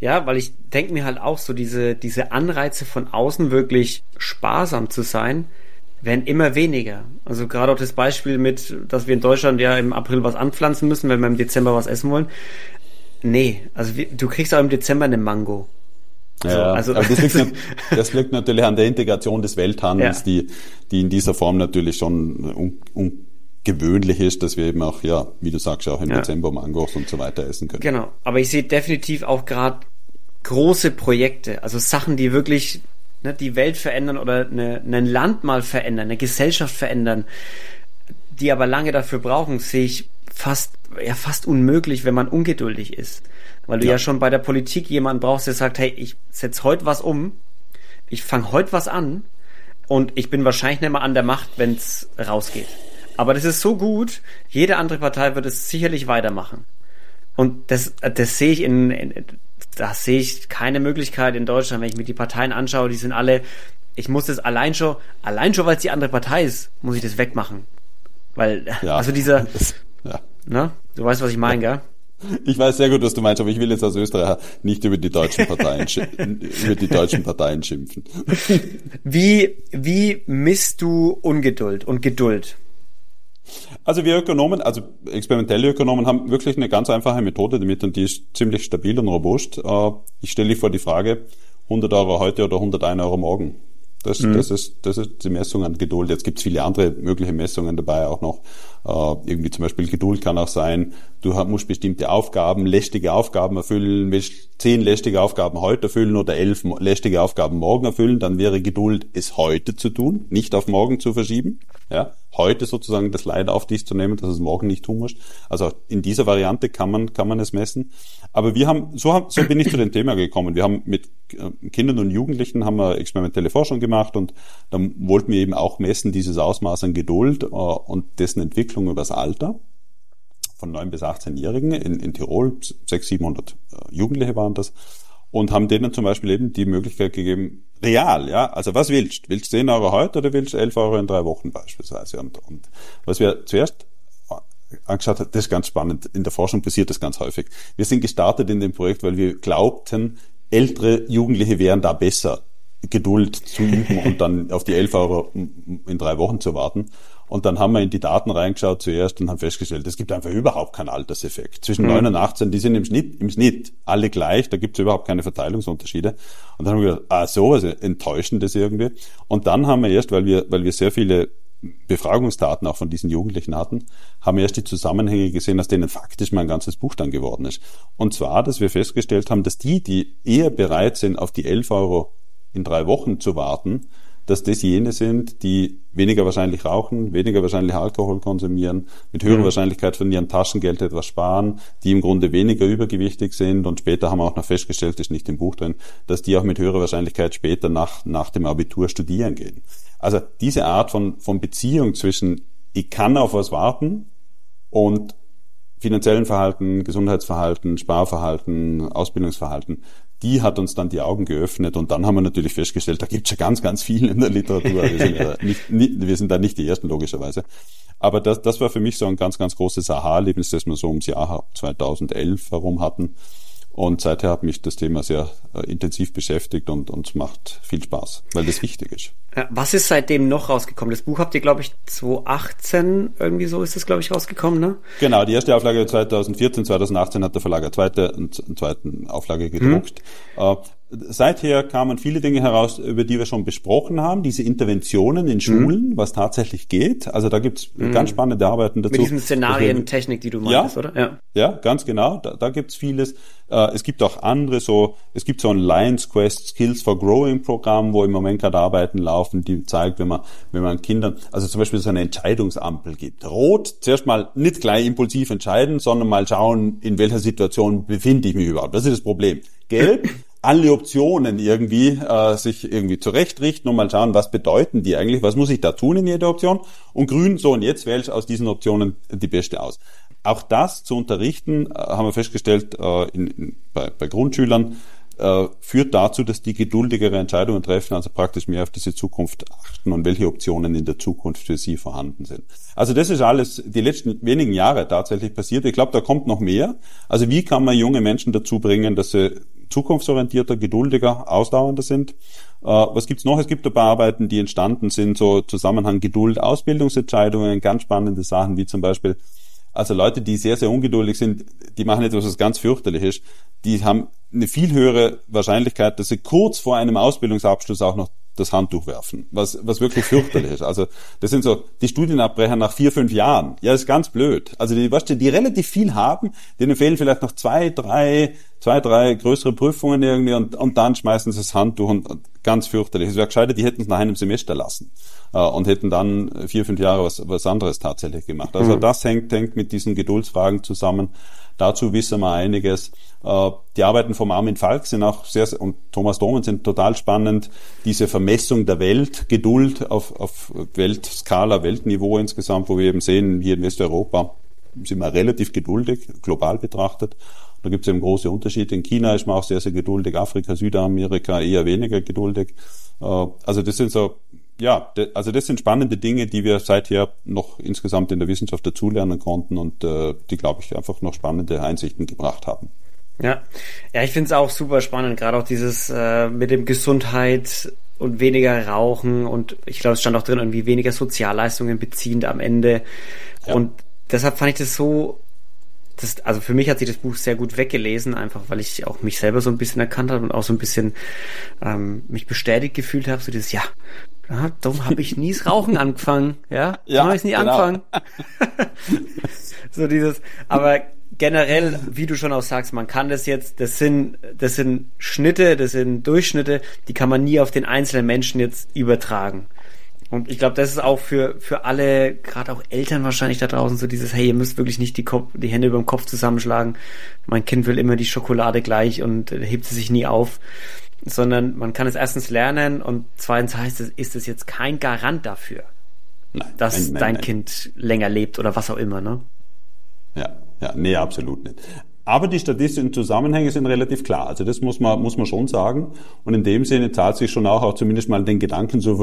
Speaker 1: Ja, weil ich denke mir halt auch so, diese, diese Anreize von außen wirklich sparsam zu sein, werden immer weniger. Also gerade auch das Beispiel mit, dass wir in Deutschland ja im April was anpflanzen müssen, wenn wir im Dezember was essen wollen. Nee, also du kriegst auch im Dezember eine Mango.
Speaker 2: Ja, also, also das, liegt, <laughs> das, liegt, natürlich an der Integration des Welthandels, ja. die, die in dieser Form natürlich schon ungewöhnlich ist, dass wir eben auch, ja, wie du sagst, auch im ja. Dezember Mangos und so weiter essen können.
Speaker 1: Genau, aber ich sehe definitiv auch gerade große Projekte, also Sachen, die wirklich ne, die Welt verändern oder eine, ein Land mal verändern, eine Gesellschaft verändern, die aber lange dafür brauchen, sehe ich fast, ja, fast unmöglich, wenn man ungeduldig ist. Weil du ja, ja schon bei der Politik jemanden brauchst, der sagt, hey, ich setz heute was um, ich fange heute was an und ich bin wahrscheinlich nicht mehr an der Macht, wenn es rausgeht. Aber das ist so gut, jede andere Partei wird es sicherlich weitermachen. Und das, das sehe ich in, in da sehe ich keine Möglichkeit in Deutschland, wenn ich mir die Parteien anschaue, die sind alle, ich muss das allein schon, allein schon, weil es die andere Partei ist, muss ich das wegmachen. Weil, ja, also dieser, <laughs> ja. ne? Du weißt, was ich meine, gell?
Speaker 2: Ich weiß sehr gut, was du meinst, aber ich will jetzt als Österreicher nicht über die deutschen Parteien, <laughs> über die deutschen Parteien schimpfen.
Speaker 1: Wie, wie misst du Ungeduld und Geduld?
Speaker 2: Also wir Ökonomen, also experimentelle Ökonomen haben wirklich eine ganz einfache Methode damit und die ist ziemlich stabil und robust. Äh, ich stelle dich vor die Frage, 100 Euro heute oder 101 Euro morgen. Das, mhm. das, ist, das ist die Messung an Geduld. Jetzt gibt es viele andere mögliche Messungen dabei auch noch. Äh, irgendwie zum Beispiel Geduld kann auch sein, du musst bestimmte Aufgaben, lästige Aufgaben erfüllen, willst zehn lästige Aufgaben heute erfüllen oder elf lästige Aufgaben morgen erfüllen, dann wäre Geduld, es heute zu tun, nicht auf morgen zu verschieben. Ja, heute sozusagen das Leid auf dich zu nehmen, dass es morgen nicht tun musst. Also in dieser Variante kann man, kann man es messen. Aber wir haben, so, haben, so bin ich zu dem Thema gekommen. Wir haben mit äh, Kindern und Jugendlichen haben wir experimentelle Forschung gemacht und dann wollten wir eben auch messen dieses Ausmaß an Geduld äh, und dessen Entwicklung übers Alter von 9 bis 18-Jährigen in, in Tirol, 600, 700 äh, Jugendliche waren das und haben denen zum Beispiel eben die Möglichkeit gegeben, real, ja, also was willst? Willst du 10 Euro heute oder willst du 11 Euro in drei Wochen beispielsweise? Und, und was wir zuerst angeschaut haben, das ist ganz spannend, in der Forschung passiert das ganz häufig. Wir sind gestartet in dem Projekt, weil wir glaubten, ältere Jugendliche wären da besser, Geduld zu üben <laughs> und dann auf die 11 Euro in drei Wochen zu warten. Und dann haben wir in die Daten reingeschaut zuerst und haben festgestellt, es gibt einfach überhaupt keinen Alterseffekt. Zwischen mhm. 9 und 18, die sind im Schnitt, im Schnitt alle gleich, da gibt es überhaupt keine Verteilungsunterschiede. Und dann haben wir gedacht, ah so, also enttäuschend das irgendwie. Und dann haben wir erst, weil wir, weil wir sehr viele Befragungsdaten auch von diesen Jugendlichen hatten, haben wir erst die Zusammenhänge gesehen, aus denen faktisch mein ganzes Buch dann geworden ist. Und zwar, dass wir festgestellt haben, dass die, die eher bereit sind, auf die 11 Euro in drei Wochen zu warten, dass das jene sind, die weniger wahrscheinlich rauchen, weniger wahrscheinlich Alkohol konsumieren, mit höherer mhm. Wahrscheinlichkeit von ihrem Taschengeld etwas sparen, die im Grunde weniger übergewichtig sind und später haben wir auch noch festgestellt, ist nicht im Buch drin, dass die auch mit höherer Wahrscheinlichkeit später nach, nach dem Abitur studieren gehen. Also diese Art von, von Beziehung zwischen ich kann auf was warten und finanziellen Verhalten, Gesundheitsverhalten, Sparverhalten, Ausbildungsverhalten, die hat uns dann die Augen geöffnet und dann haben wir natürlich festgestellt, da gibt es ja ganz, ganz viel in der Literatur. Wir sind, ja nicht, nicht, wir sind da nicht die Ersten, logischerweise. Aber das, das war für mich so ein ganz, ganz großes Aha-Erlebnis, das wir so ums Jahr 2011 herum hatten. Und seither hat mich das Thema sehr äh, intensiv beschäftigt und uns macht viel Spaß, weil das wichtig ist.
Speaker 1: Was ist seitdem noch rausgekommen? Das Buch habt ihr, glaube ich, 2018 irgendwie so ist es, glaube ich, rausgekommen, ne?
Speaker 2: Genau, die erste Auflage 2014, 2018 hat der Verlag eine zweite, eine zweite Auflage gedruckt. Hm. Seither kamen viele Dinge heraus, über die wir schon besprochen haben, diese Interventionen in mhm. Schulen, mhm. was tatsächlich geht. Also da gibt's mhm. ganz spannende Arbeiten dazu.
Speaker 1: Mit diesen Szenarientechnik, die du
Speaker 2: meinst, ja, oder? Ja. ja, ganz genau. Da, da gibt's vieles. Äh, es gibt auch andere so, es gibt so ein Lions Quest Skills for Growing Programm, wo im Moment gerade Arbeiten laufen, die zeigt, wenn man, wenn man Kindern, also zum Beispiel so eine Entscheidungsampel gibt. Rot, zuerst mal nicht gleich impulsiv entscheiden, sondern mal schauen, in welcher Situation befinde ich mich überhaupt. Das ist das Problem. Gelb, <laughs> alle Optionen irgendwie äh, sich irgendwie zurechtrichten und mal schauen, was bedeuten die eigentlich, was muss ich da tun in jeder Option. Und grün, so und jetzt wähle ich aus diesen Optionen die beste aus. Auch das zu unterrichten, äh, haben wir festgestellt, äh, in, in, bei, bei Grundschülern, äh, führt dazu, dass die geduldigere Entscheidungen treffen, also praktisch mehr auf diese Zukunft achten und welche Optionen in der Zukunft für sie vorhanden sind. Also das ist alles die letzten wenigen Jahre tatsächlich passiert. Ich glaube, da kommt noch mehr. Also wie kann man junge Menschen dazu bringen, dass sie zukunftsorientierter, geduldiger, ausdauernder sind. Äh, was gibt's noch? Es gibt ein paar Arbeiten, die entstanden sind, so Zusammenhang Geduld, Ausbildungsentscheidungen, ganz spannende Sachen, wie zum Beispiel, also Leute, die sehr, sehr ungeduldig sind, die machen etwas, was ganz fürchterlich ist. Die haben eine viel höhere Wahrscheinlichkeit, dass sie kurz vor einem Ausbildungsabschluss auch noch das Handtuch werfen, was, was wirklich fürchterlich ist. Also das sind so die Studienabbrecher nach vier, fünf Jahren. Ja, das ist ganz blöd. Also die, weißt du, die relativ viel haben, denen fehlen vielleicht noch zwei, drei, zwei, drei größere Prüfungen irgendwie und, und dann schmeißen sie das Handtuch und, und ganz fürchterlich. Es wäre gescheiter, die hätten es nach einem Semester lassen äh, und hätten dann vier, fünf Jahre was, was anderes tatsächlich gemacht. Also mhm. das hängt, hängt mit diesen Geduldsfragen zusammen. Dazu wissen wir einiges. Äh, die Arbeiten vom Armin Falk sind auch sehr, und Thomas Domen sind total spannend. Diese Vermessung der Welt, Geduld auf, auf Weltskala, Weltniveau insgesamt, wo wir eben sehen, hier in Westeuropa sind wir relativ geduldig, global betrachtet. Da gibt es eben große Unterschiede. In China ist man auch sehr, sehr geduldig, Afrika, Südamerika eher weniger geduldig. Äh, also das sind so ja, also das sind spannende Dinge, die wir seither noch insgesamt in der Wissenschaft dazulernen konnten und äh, die, glaube ich, einfach noch spannende Einsichten gebracht haben.
Speaker 1: Ja, ja, ich finde es auch super spannend, gerade auch dieses äh, mit dem Gesundheit und weniger Rauchen und ich glaube, es stand auch drin, irgendwie weniger Sozialleistungen beziehend am Ende. Ja. Und deshalb fand ich das so das, also für mich hat sich das Buch sehr gut weggelesen, einfach weil ich auch mich selber so ein bisschen erkannt habe und auch so ein bisschen ähm, mich bestätigt gefühlt habe, so dieses, ja, ja, darum habe ich nie das Rauchen angefangen. Ja, ja habe ich nie genau. angefangen. <laughs> so dieses, aber generell, wie du schon auch sagst, man kann das jetzt, das sind, das sind Schnitte, das sind Durchschnitte, die kann man nie auf den einzelnen Menschen jetzt übertragen. Und ich glaube, das ist auch für, für alle, gerade auch Eltern wahrscheinlich da draußen, so dieses, hey, ihr müsst wirklich nicht die, Kopf, die Hände über dem Kopf zusammenschlagen. Mein Kind will immer die Schokolade gleich und hebt sie sich nie auf sondern man kann es erstens lernen und zweitens heißt es, ist es jetzt kein Garant dafür, nein, dass nein, nein, dein Kind länger lebt oder was auch immer, ne?
Speaker 2: Ja, ja, nee, absolut nicht. Aber die statistischen Zusammenhänge sind relativ klar. Also das muss man, muss man schon sagen. Und in dem Sinne zahlt sich schon auch, auch zumindest mal den Gedanken zu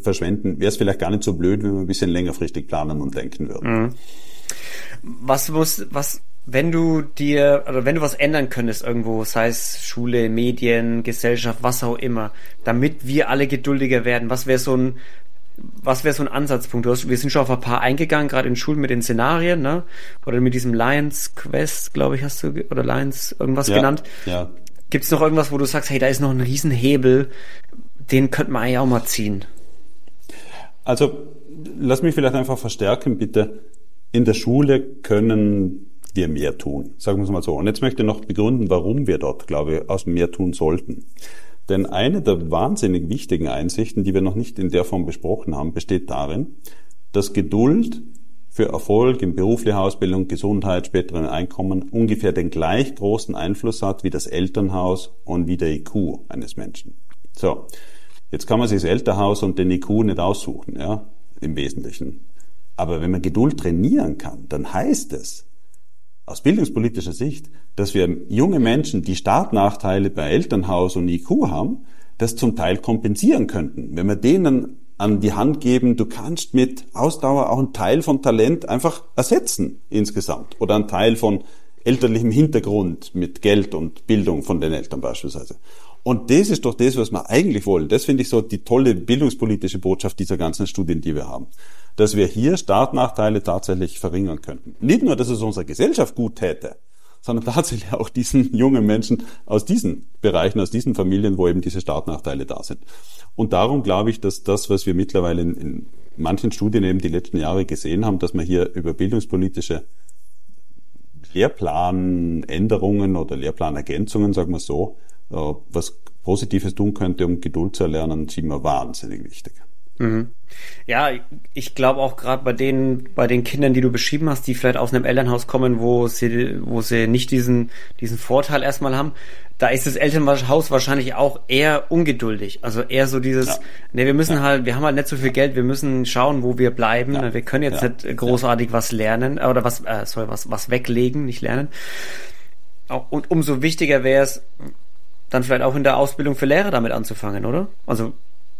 Speaker 2: verschwenden, wäre es vielleicht gar nicht so blöd, wenn wir ein bisschen längerfristig planen und denken würden. Mhm.
Speaker 1: Was muss, was wenn du dir, oder wenn du was ändern könntest irgendwo, sei es Schule, Medien, Gesellschaft, was auch immer, damit wir alle geduldiger werden, was wäre so ein, was wäre so ein Ansatzpunkt? Du hast, wir sind schon auf ein paar eingegangen, gerade in Schulen mit den Szenarien, ne? Oder mit diesem Lions Quest, glaube ich, hast du, oder Lions irgendwas ja, genannt. Ja. Gibt es noch irgendwas, wo du sagst, hey, da ist noch ein Riesenhebel, den könnte man eigentlich auch mal ziehen?
Speaker 2: Also, lass mich vielleicht einfach verstärken, bitte. In der Schule können wir mehr tun. Sagen wir es mal so. Und jetzt möchte ich noch begründen, warum wir dort, glaube ich, aus mehr tun sollten. Denn eine der wahnsinnig wichtigen Einsichten, die wir noch nicht in der Form besprochen haben, besteht darin, dass Geduld für Erfolg in beruflicher Ausbildung, Gesundheit, späteren Einkommen ungefähr den gleich großen Einfluss hat wie das Elternhaus und wie der IQ eines Menschen. So. Jetzt kann man sich das Elternhaus und den IQ nicht aussuchen, ja, im Wesentlichen. Aber wenn man Geduld trainieren kann, dann heißt es, aus bildungspolitischer Sicht, dass wir junge Menschen, die Startnachteile bei Elternhaus und IQ haben, das zum Teil kompensieren könnten. Wenn wir denen an die Hand geben, du kannst mit Ausdauer auch einen Teil von Talent einfach ersetzen insgesamt oder einen Teil von elterlichem Hintergrund mit Geld und Bildung von den Eltern beispielsweise. Und das ist doch das, was wir eigentlich wollen. Das finde ich so die tolle bildungspolitische Botschaft dieser ganzen Studien, die wir haben dass wir hier Startnachteile tatsächlich verringern könnten. Nicht nur, dass es unserer Gesellschaft gut täte, sondern tatsächlich auch diesen jungen Menschen aus diesen Bereichen, aus diesen Familien, wo eben diese Startnachteile da sind. Und darum glaube ich, dass das, was wir mittlerweile in, in manchen Studien eben die letzten Jahre gesehen haben, dass man hier über bildungspolitische Lehrplanänderungen oder Lehrplanergänzungen, sagen wir so, äh, was Positives tun könnte, um Geduld zu erlernen, sind wir wahnsinnig wichtig.
Speaker 1: Mhm. Ja, ich glaube auch gerade bei den bei den Kindern, die du beschrieben hast, die vielleicht aus einem Elternhaus kommen, wo sie wo sie nicht diesen diesen Vorteil erstmal haben, da ist das Elternhaus wahrscheinlich auch eher ungeduldig. Also eher so dieses, ja. ne, wir müssen ja. halt, wir haben halt nicht so viel Geld, wir müssen schauen, wo wir bleiben. Ja. Wir können jetzt nicht großartig was lernen oder was, äh, sorry, was was weglegen, nicht lernen. Und umso wichtiger wäre es, dann vielleicht auch in der Ausbildung für Lehrer damit anzufangen, oder? Also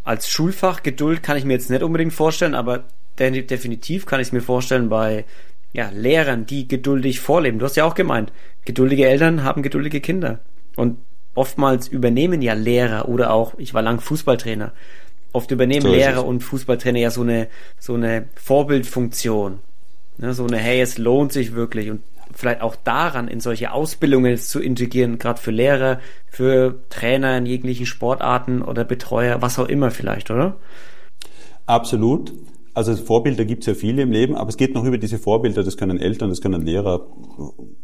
Speaker 1: als Schulfach Geduld kann ich mir jetzt nicht unbedingt vorstellen, aber definitiv kann ich es mir vorstellen bei ja, Lehrern, die geduldig vorleben. Du hast ja auch gemeint, geduldige Eltern haben geduldige Kinder. Und oftmals übernehmen ja Lehrer oder auch, ich war lang Fußballtrainer, oft übernehmen so Lehrer und Fußballtrainer ja so eine, so eine Vorbildfunktion. Ne, so eine, hey, es lohnt sich wirklich. Und vielleicht auch daran, in solche Ausbildungen zu integrieren, gerade für Lehrer, für Trainer in jeglichen Sportarten oder Betreuer, was auch immer vielleicht, oder?
Speaker 2: Absolut. Also Vorbilder gibt es ja viele im Leben, aber es geht noch über diese Vorbilder, das können Eltern, das können Lehrer,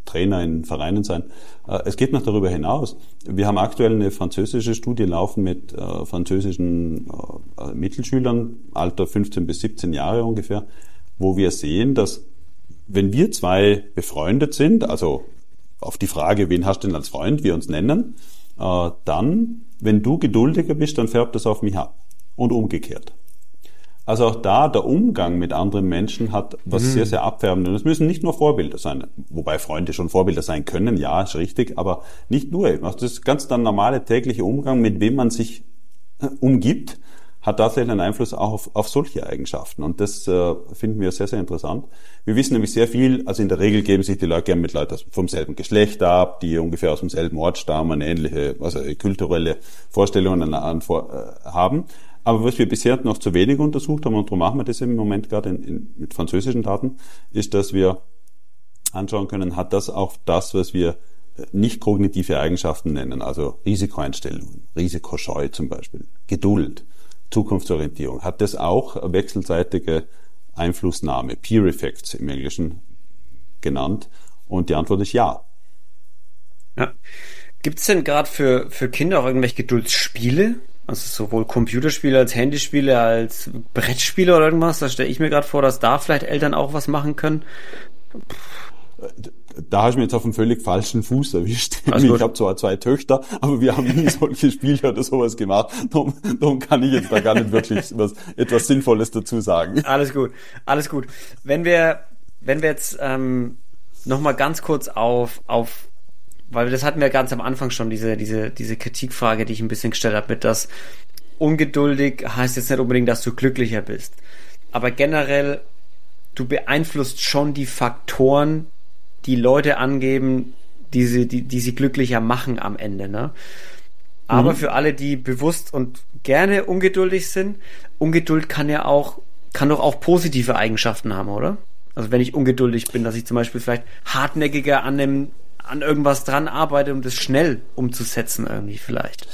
Speaker 2: Trainer in Vereinen sein. Äh, es geht noch darüber hinaus. Wir haben aktuell eine französische Studie laufen mit äh, französischen äh, Mittelschülern, Alter 15 bis 17 Jahre ungefähr, wo wir sehen, dass wenn wir zwei befreundet sind, also auf die Frage, wen hast du denn als Freund, wir uns nennen, äh, dann, wenn du geduldiger bist, dann färbt das auf mich ab. Und umgekehrt. Also auch da, der Umgang mit anderen Menschen hat was mhm. sehr, sehr abfärbendes. Es müssen nicht nur Vorbilder sein, wobei Freunde schon Vorbilder sein können, ja, ist richtig, aber nicht nur. Das ist ganz der normale tägliche Umgang, mit wem man sich äh, umgibt, hat tatsächlich einen Einfluss auch auf, auf solche Eigenschaften. Und das äh, finden wir sehr, sehr interessant. Wir wissen nämlich sehr viel, also in der Regel geben sich die Leute gerne mit Leuten vom selben Geschlecht ab, die ungefähr aus demselben Ort stammen, ähnliche, also kulturelle Vorstellungen äh, haben. Aber was wir bisher noch zu wenig untersucht haben, und darum machen wir das im Moment gerade in, in, mit französischen Daten, ist, dass wir anschauen können, hat das auch das, was wir nicht kognitive Eigenschaften nennen, also Risikoeinstellungen, Risikoscheu zum Beispiel, Geduld, Zukunftsorientierung. Hat das auch wechselseitige Einflussnahme, Peer Effects im Englischen genannt? Und die Antwort ist ja.
Speaker 1: Ja. Gibt es denn gerade für, für Kinder auch irgendwelche Geduldsspiele? Also sowohl Computerspiele als Handyspiele als Brettspiele oder irgendwas? Da stelle ich mir gerade vor, dass da vielleicht Eltern auch was machen können.
Speaker 2: Äh, da hast du mir jetzt auf einem völlig falschen Fuß erwischt. Also ich habe zwar zwei Töchter, aber wir haben nie <laughs> solche Spiele oder sowas gemacht. Darum, darum kann ich jetzt da gar nicht wirklich was, etwas Sinnvolles dazu sagen.
Speaker 1: Alles gut, alles gut. Wenn wir, wenn wir jetzt ähm, nochmal ganz kurz auf, auf weil das hatten wir ganz am Anfang schon, diese, diese, diese Kritikfrage, die ich ein bisschen gestellt habe, mit das ungeduldig heißt jetzt nicht unbedingt, dass du glücklicher bist. Aber generell, du beeinflusst schon die Faktoren, die Leute angeben, die sie, die, die sie glücklicher machen am Ende, ne? Aber mhm. für alle, die bewusst und gerne ungeduldig sind, Ungeduld kann ja auch, kann doch auch positive Eigenschaften haben, oder? Also wenn ich ungeduldig bin, dass ich zum Beispiel vielleicht hartnäckiger an einem, an irgendwas dran arbeite, um das schnell umzusetzen irgendwie vielleicht.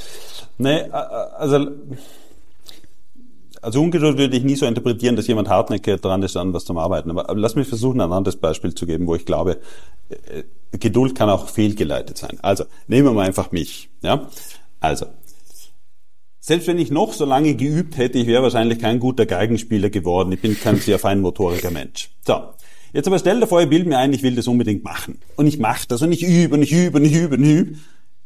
Speaker 2: Nee, also also Ungeduld würde ich nie so interpretieren, dass jemand hartnäckig dran ist, an was zum Arbeiten. Aber lass mich versuchen, ein anderes Beispiel zu geben, wo ich glaube, äh, Geduld kann auch fehlgeleitet sein. Also, nehmen wir mal einfach mich. Ja? Also, selbst wenn ich noch so lange geübt hätte, ich wäre wahrscheinlich kein guter Geigenspieler geworden. Ich bin kein sehr feinmotoriger Mensch. So. Jetzt aber stell dir vor, ich bilde mir ein, ich will das unbedingt machen. Und ich mache das und ich übe und ich übe und ich übe und ich übe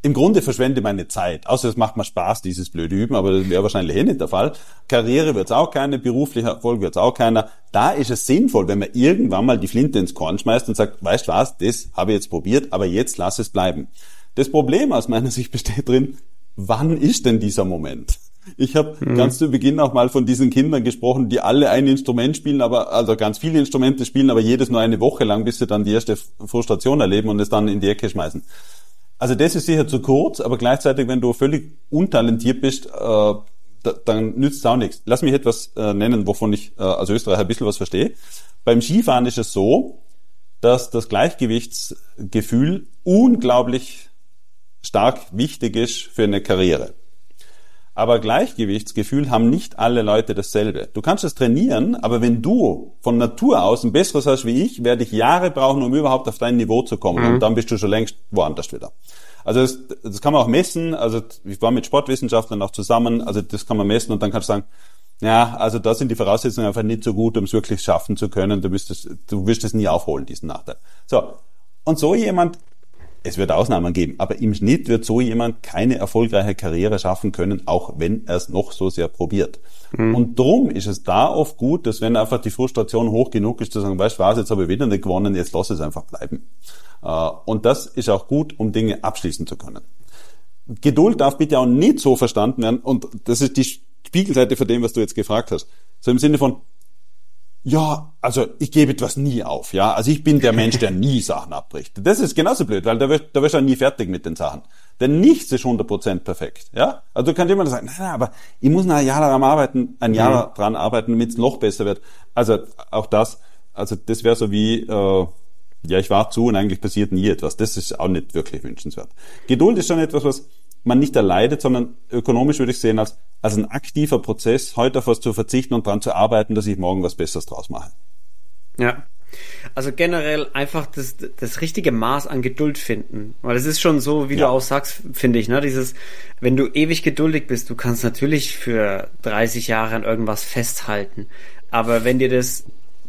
Speaker 2: im Grunde verschwende meine Zeit. Außer es macht mir Spaß, dieses blöde Üben, aber das wäre wahrscheinlich eh nicht der Fall. Karriere wird's auch keine, beruflicher Erfolg wird's auch keiner. Da ist es sinnvoll, wenn man irgendwann mal die Flinte ins Korn schmeißt und sagt, weißt du was, das habe ich jetzt probiert, aber jetzt lass es bleiben. Das Problem aus meiner <laughs> Sicht besteht drin, wann ist denn dieser Moment? Ich habe mhm. ganz zu Beginn auch mal von diesen Kindern gesprochen, die alle ein Instrument spielen, aber also ganz viele Instrumente spielen, aber jedes nur eine Woche lang, bis sie dann die erste Frustration erleben und es dann in die Ecke schmeißen. Also das ist sicher zu kurz, aber gleichzeitig, wenn du völlig untalentiert bist, äh, da, dann nützt es auch nichts. Lass mich etwas äh, nennen, wovon ich äh, als Österreicher ein bisschen was verstehe. Beim Skifahren ist es so, dass das Gleichgewichtsgefühl unglaublich stark wichtig ist für eine Karriere. Aber Gleichgewichtsgefühl haben nicht alle Leute dasselbe. Du kannst es trainieren, aber wenn du von Natur aus ein besseres hast wie ich, werde ich Jahre brauchen, um überhaupt auf dein Niveau zu kommen. Mhm. Und dann bist du schon längst woanders wieder. Also das, das kann man auch messen. Also ich war mit Sportwissenschaftlern auch zusammen. Also das kann man messen und dann kannst du sagen, ja, also da sind die Voraussetzungen einfach nicht so gut, um es wirklich schaffen zu können. Du wirst es, du wirst es nie aufholen, diesen Nachteil. So. Und so jemand es wird Ausnahmen geben, aber im Schnitt wird so jemand keine erfolgreiche Karriere schaffen können, auch wenn er es noch so sehr probiert. Mhm. Und drum ist es da oft gut, dass wenn einfach die Frustration hoch genug ist, zu sagen, weißt du was, jetzt habe ich wieder nicht gewonnen, jetzt lass es einfach bleiben. Äh, und das ist auch gut, um Dinge abschließen zu können. Geduld darf bitte auch nicht so verstanden werden, und das ist die Spiegelseite von dem, was du jetzt gefragt hast. So im Sinne von, ja, also ich gebe etwas nie auf, ja. Also ich bin der Mensch, der nie Sachen abbricht. Das ist genauso blöd, weil da wirst, da wirst du nie fertig mit den Sachen. Denn nichts ist 100% perfekt, ja. Also du kannst immer sagen, nein, nein, aber ich muss noch ein Jahr daran arbeiten, ein Jahr mhm. dran arbeiten, damit es noch besser wird. Also auch das, also das wäre so wie, äh, ja, ich war zu und eigentlich passiert nie etwas. Das ist auch nicht wirklich wünschenswert. Geduld ist schon etwas, was man nicht erleidet, sondern ökonomisch würde ich sehen als, als ein aktiver Prozess, heute auf was zu verzichten und daran zu arbeiten, dass ich morgen was Besseres draus mache.
Speaker 1: Ja. Also generell einfach das, das richtige Maß an Geduld finden. Weil es ist schon so, wie ja. du auch sagst, finde ich, ne, dieses, wenn du ewig geduldig bist, du kannst natürlich für 30 Jahre an irgendwas festhalten. Aber wenn dir das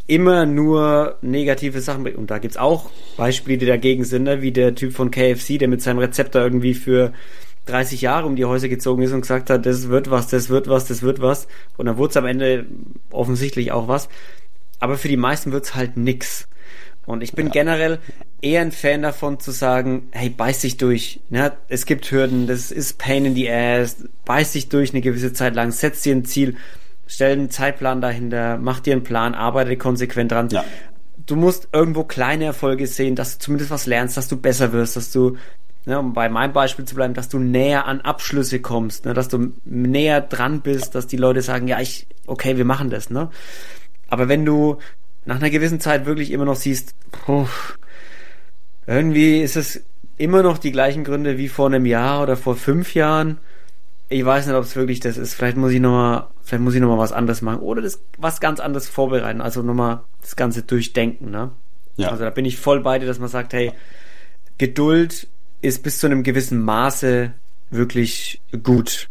Speaker 1: immer nur negative Sachen bringt, und da gibt's auch Beispiele, die dagegen sind, ne, wie der Typ von KFC, der mit seinem Rezeptor irgendwie für 30 Jahre um die Häuser gezogen ist und gesagt hat, das wird was, das wird was, das wird was. Und dann wurde es am Ende offensichtlich auch was. Aber für die meisten wird es halt nix. Und ich bin ja. generell eher ein Fan davon zu sagen, hey, beiß dich durch. Ne? Es gibt Hürden, das ist Pain in the Ass, beiß dich durch eine gewisse Zeit lang, setz dir ein Ziel, stell einen Zeitplan dahinter, mach dir einen Plan, arbeite konsequent dran. Ja. Du musst irgendwo kleine Erfolge sehen, dass du zumindest was lernst, dass du besser wirst, dass du ne, um bei meinem Beispiel zu bleiben, dass du näher an Abschlüsse kommst, ne, dass du näher dran bist, dass die Leute sagen, ja, ich, okay, wir machen das, ne? Aber wenn du nach einer gewissen Zeit wirklich immer noch siehst, puh, irgendwie ist es immer noch die gleichen Gründe wie vor einem Jahr oder vor fünf Jahren. Ich weiß nicht, ob es wirklich das ist. Vielleicht muss ich nochmal, vielleicht muss ich noch mal was anderes machen oder das was ganz anderes vorbereiten. Also nochmal das Ganze durchdenken, ne? Ja. Also da bin ich voll bei dir, dass man sagt, hey, Geduld ist bis zu einem gewissen Maße wirklich gut.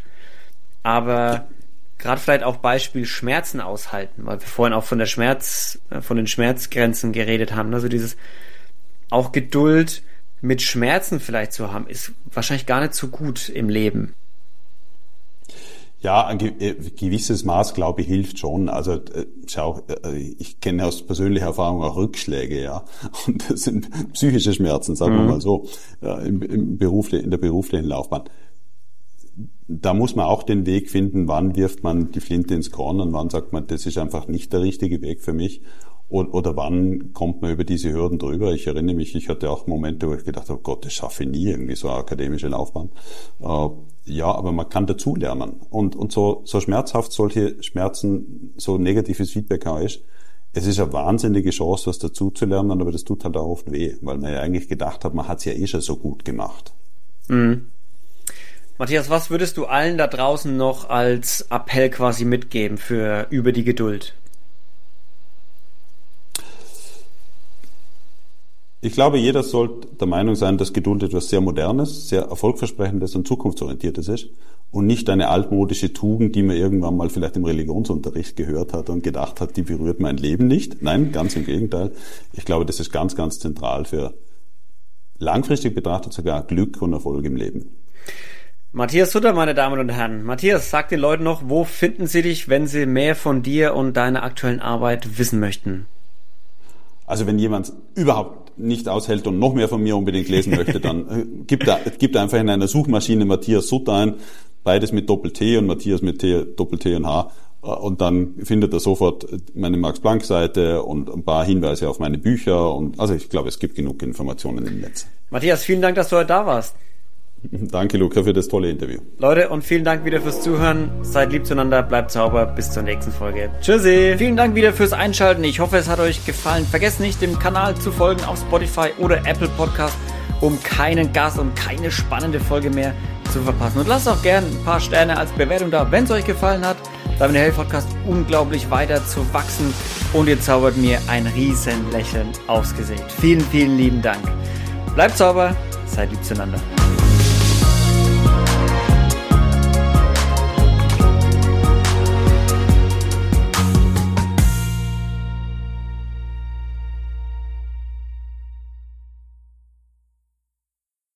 Speaker 1: Aber gerade vielleicht auch Beispiel Schmerzen aushalten, weil wir vorhin auch von der Schmerz, äh, von den Schmerzgrenzen geredet haben. Also dieses auch Geduld mit Schmerzen vielleicht zu haben, ist wahrscheinlich gar nicht so gut im Leben.
Speaker 2: Ja, ein äh, gewisses Maß, glaube ich, hilft schon. Also äh, schau, äh, ich kenne aus persönlicher Erfahrung auch Rückschläge, ja. <laughs> Und das sind psychische Schmerzen, sagen mhm. wir mal so, im, im Beruf, in der beruflichen Laufbahn. Da muss man auch den Weg finden, wann wirft man die Flinte ins Korn und wann sagt man, das ist einfach nicht der richtige Weg für mich. Oder wann kommt man über diese Hürden drüber? Ich erinnere mich, ich hatte auch Momente, wo ich gedacht habe, oh Gott, das schaffe ich nie, irgendwie so eine akademische Laufbahn. Äh, ja, aber man kann dazulernen. Und, und so, so schmerzhaft solche Schmerzen, so negatives Feedback auch ist, es ist eine wahnsinnige Chance, was dazuzulernen, aber das tut halt auch oft weh, weil man ja eigentlich gedacht hat, man hat es ja eh schon so gut gemacht. Mhm.
Speaker 1: Matthias, was würdest du allen da draußen noch als Appell quasi mitgeben für über die Geduld?
Speaker 2: Ich glaube, jeder sollte der Meinung sein, dass Geduld etwas sehr Modernes, sehr Erfolgversprechendes und zukunftsorientiertes ist und nicht eine altmodische Tugend, die man irgendwann mal vielleicht im Religionsunterricht gehört hat und gedacht hat, die berührt mein Leben nicht. Nein, ganz im Gegenteil. Ich glaube, das ist ganz, ganz zentral für langfristig betrachtet sogar Glück und Erfolg im Leben.
Speaker 1: Matthias Sutter, meine Damen und Herren. Matthias, sag den Leuten noch, wo finden sie dich, wenn sie mehr von dir und deiner aktuellen Arbeit wissen möchten?
Speaker 2: Also wenn jemand überhaupt nicht aushält und noch mehr von mir unbedingt lesen möchte, dann äh, gibt, er, gibt einfach in einer Suchmaschine Matthias Sutter ein, beides mit Doppel-T und Matthias mit T, Doppel-T und H. Äh, und dann findet er sofort meine Max-Planck-Seite und ein paar Hinweise auf meine Bücher. Und also ich glaube, es gibt genug Informationen im Netz.
Speaker 1: Matthias, vielen Dank, dass du heute da warst. <laughs>
Speaker 2: Danke, Luca, für das tolle Interview.
Speaker 1: Leute, und vielen Dank wieder fürs Zuhören. Seid lieb zueinander, bleibt sauber. Bis zur nächsten Folge. Tschüssi. Vielen Dank wieder fürs Einschalten. Ich hoffe, es hat euch gefallen. Vergesst nicht, dem Kanal zu folgen auf Spotify oder Apple Podcast, um keinen Gast und keine spannende Folge mehr zu verpassen. Und lasst auch gerne ein paar Sterne als Bewertung da, wenn es euch gefallen hat. Damit der Health Podcast unglaublich weiter zu wachsen und ihr zaubert mir ein riesen Lächeln aufs Gesicht. Vielen, vielen lieben Dank. Bleibt sauber, seid lieb zueinander.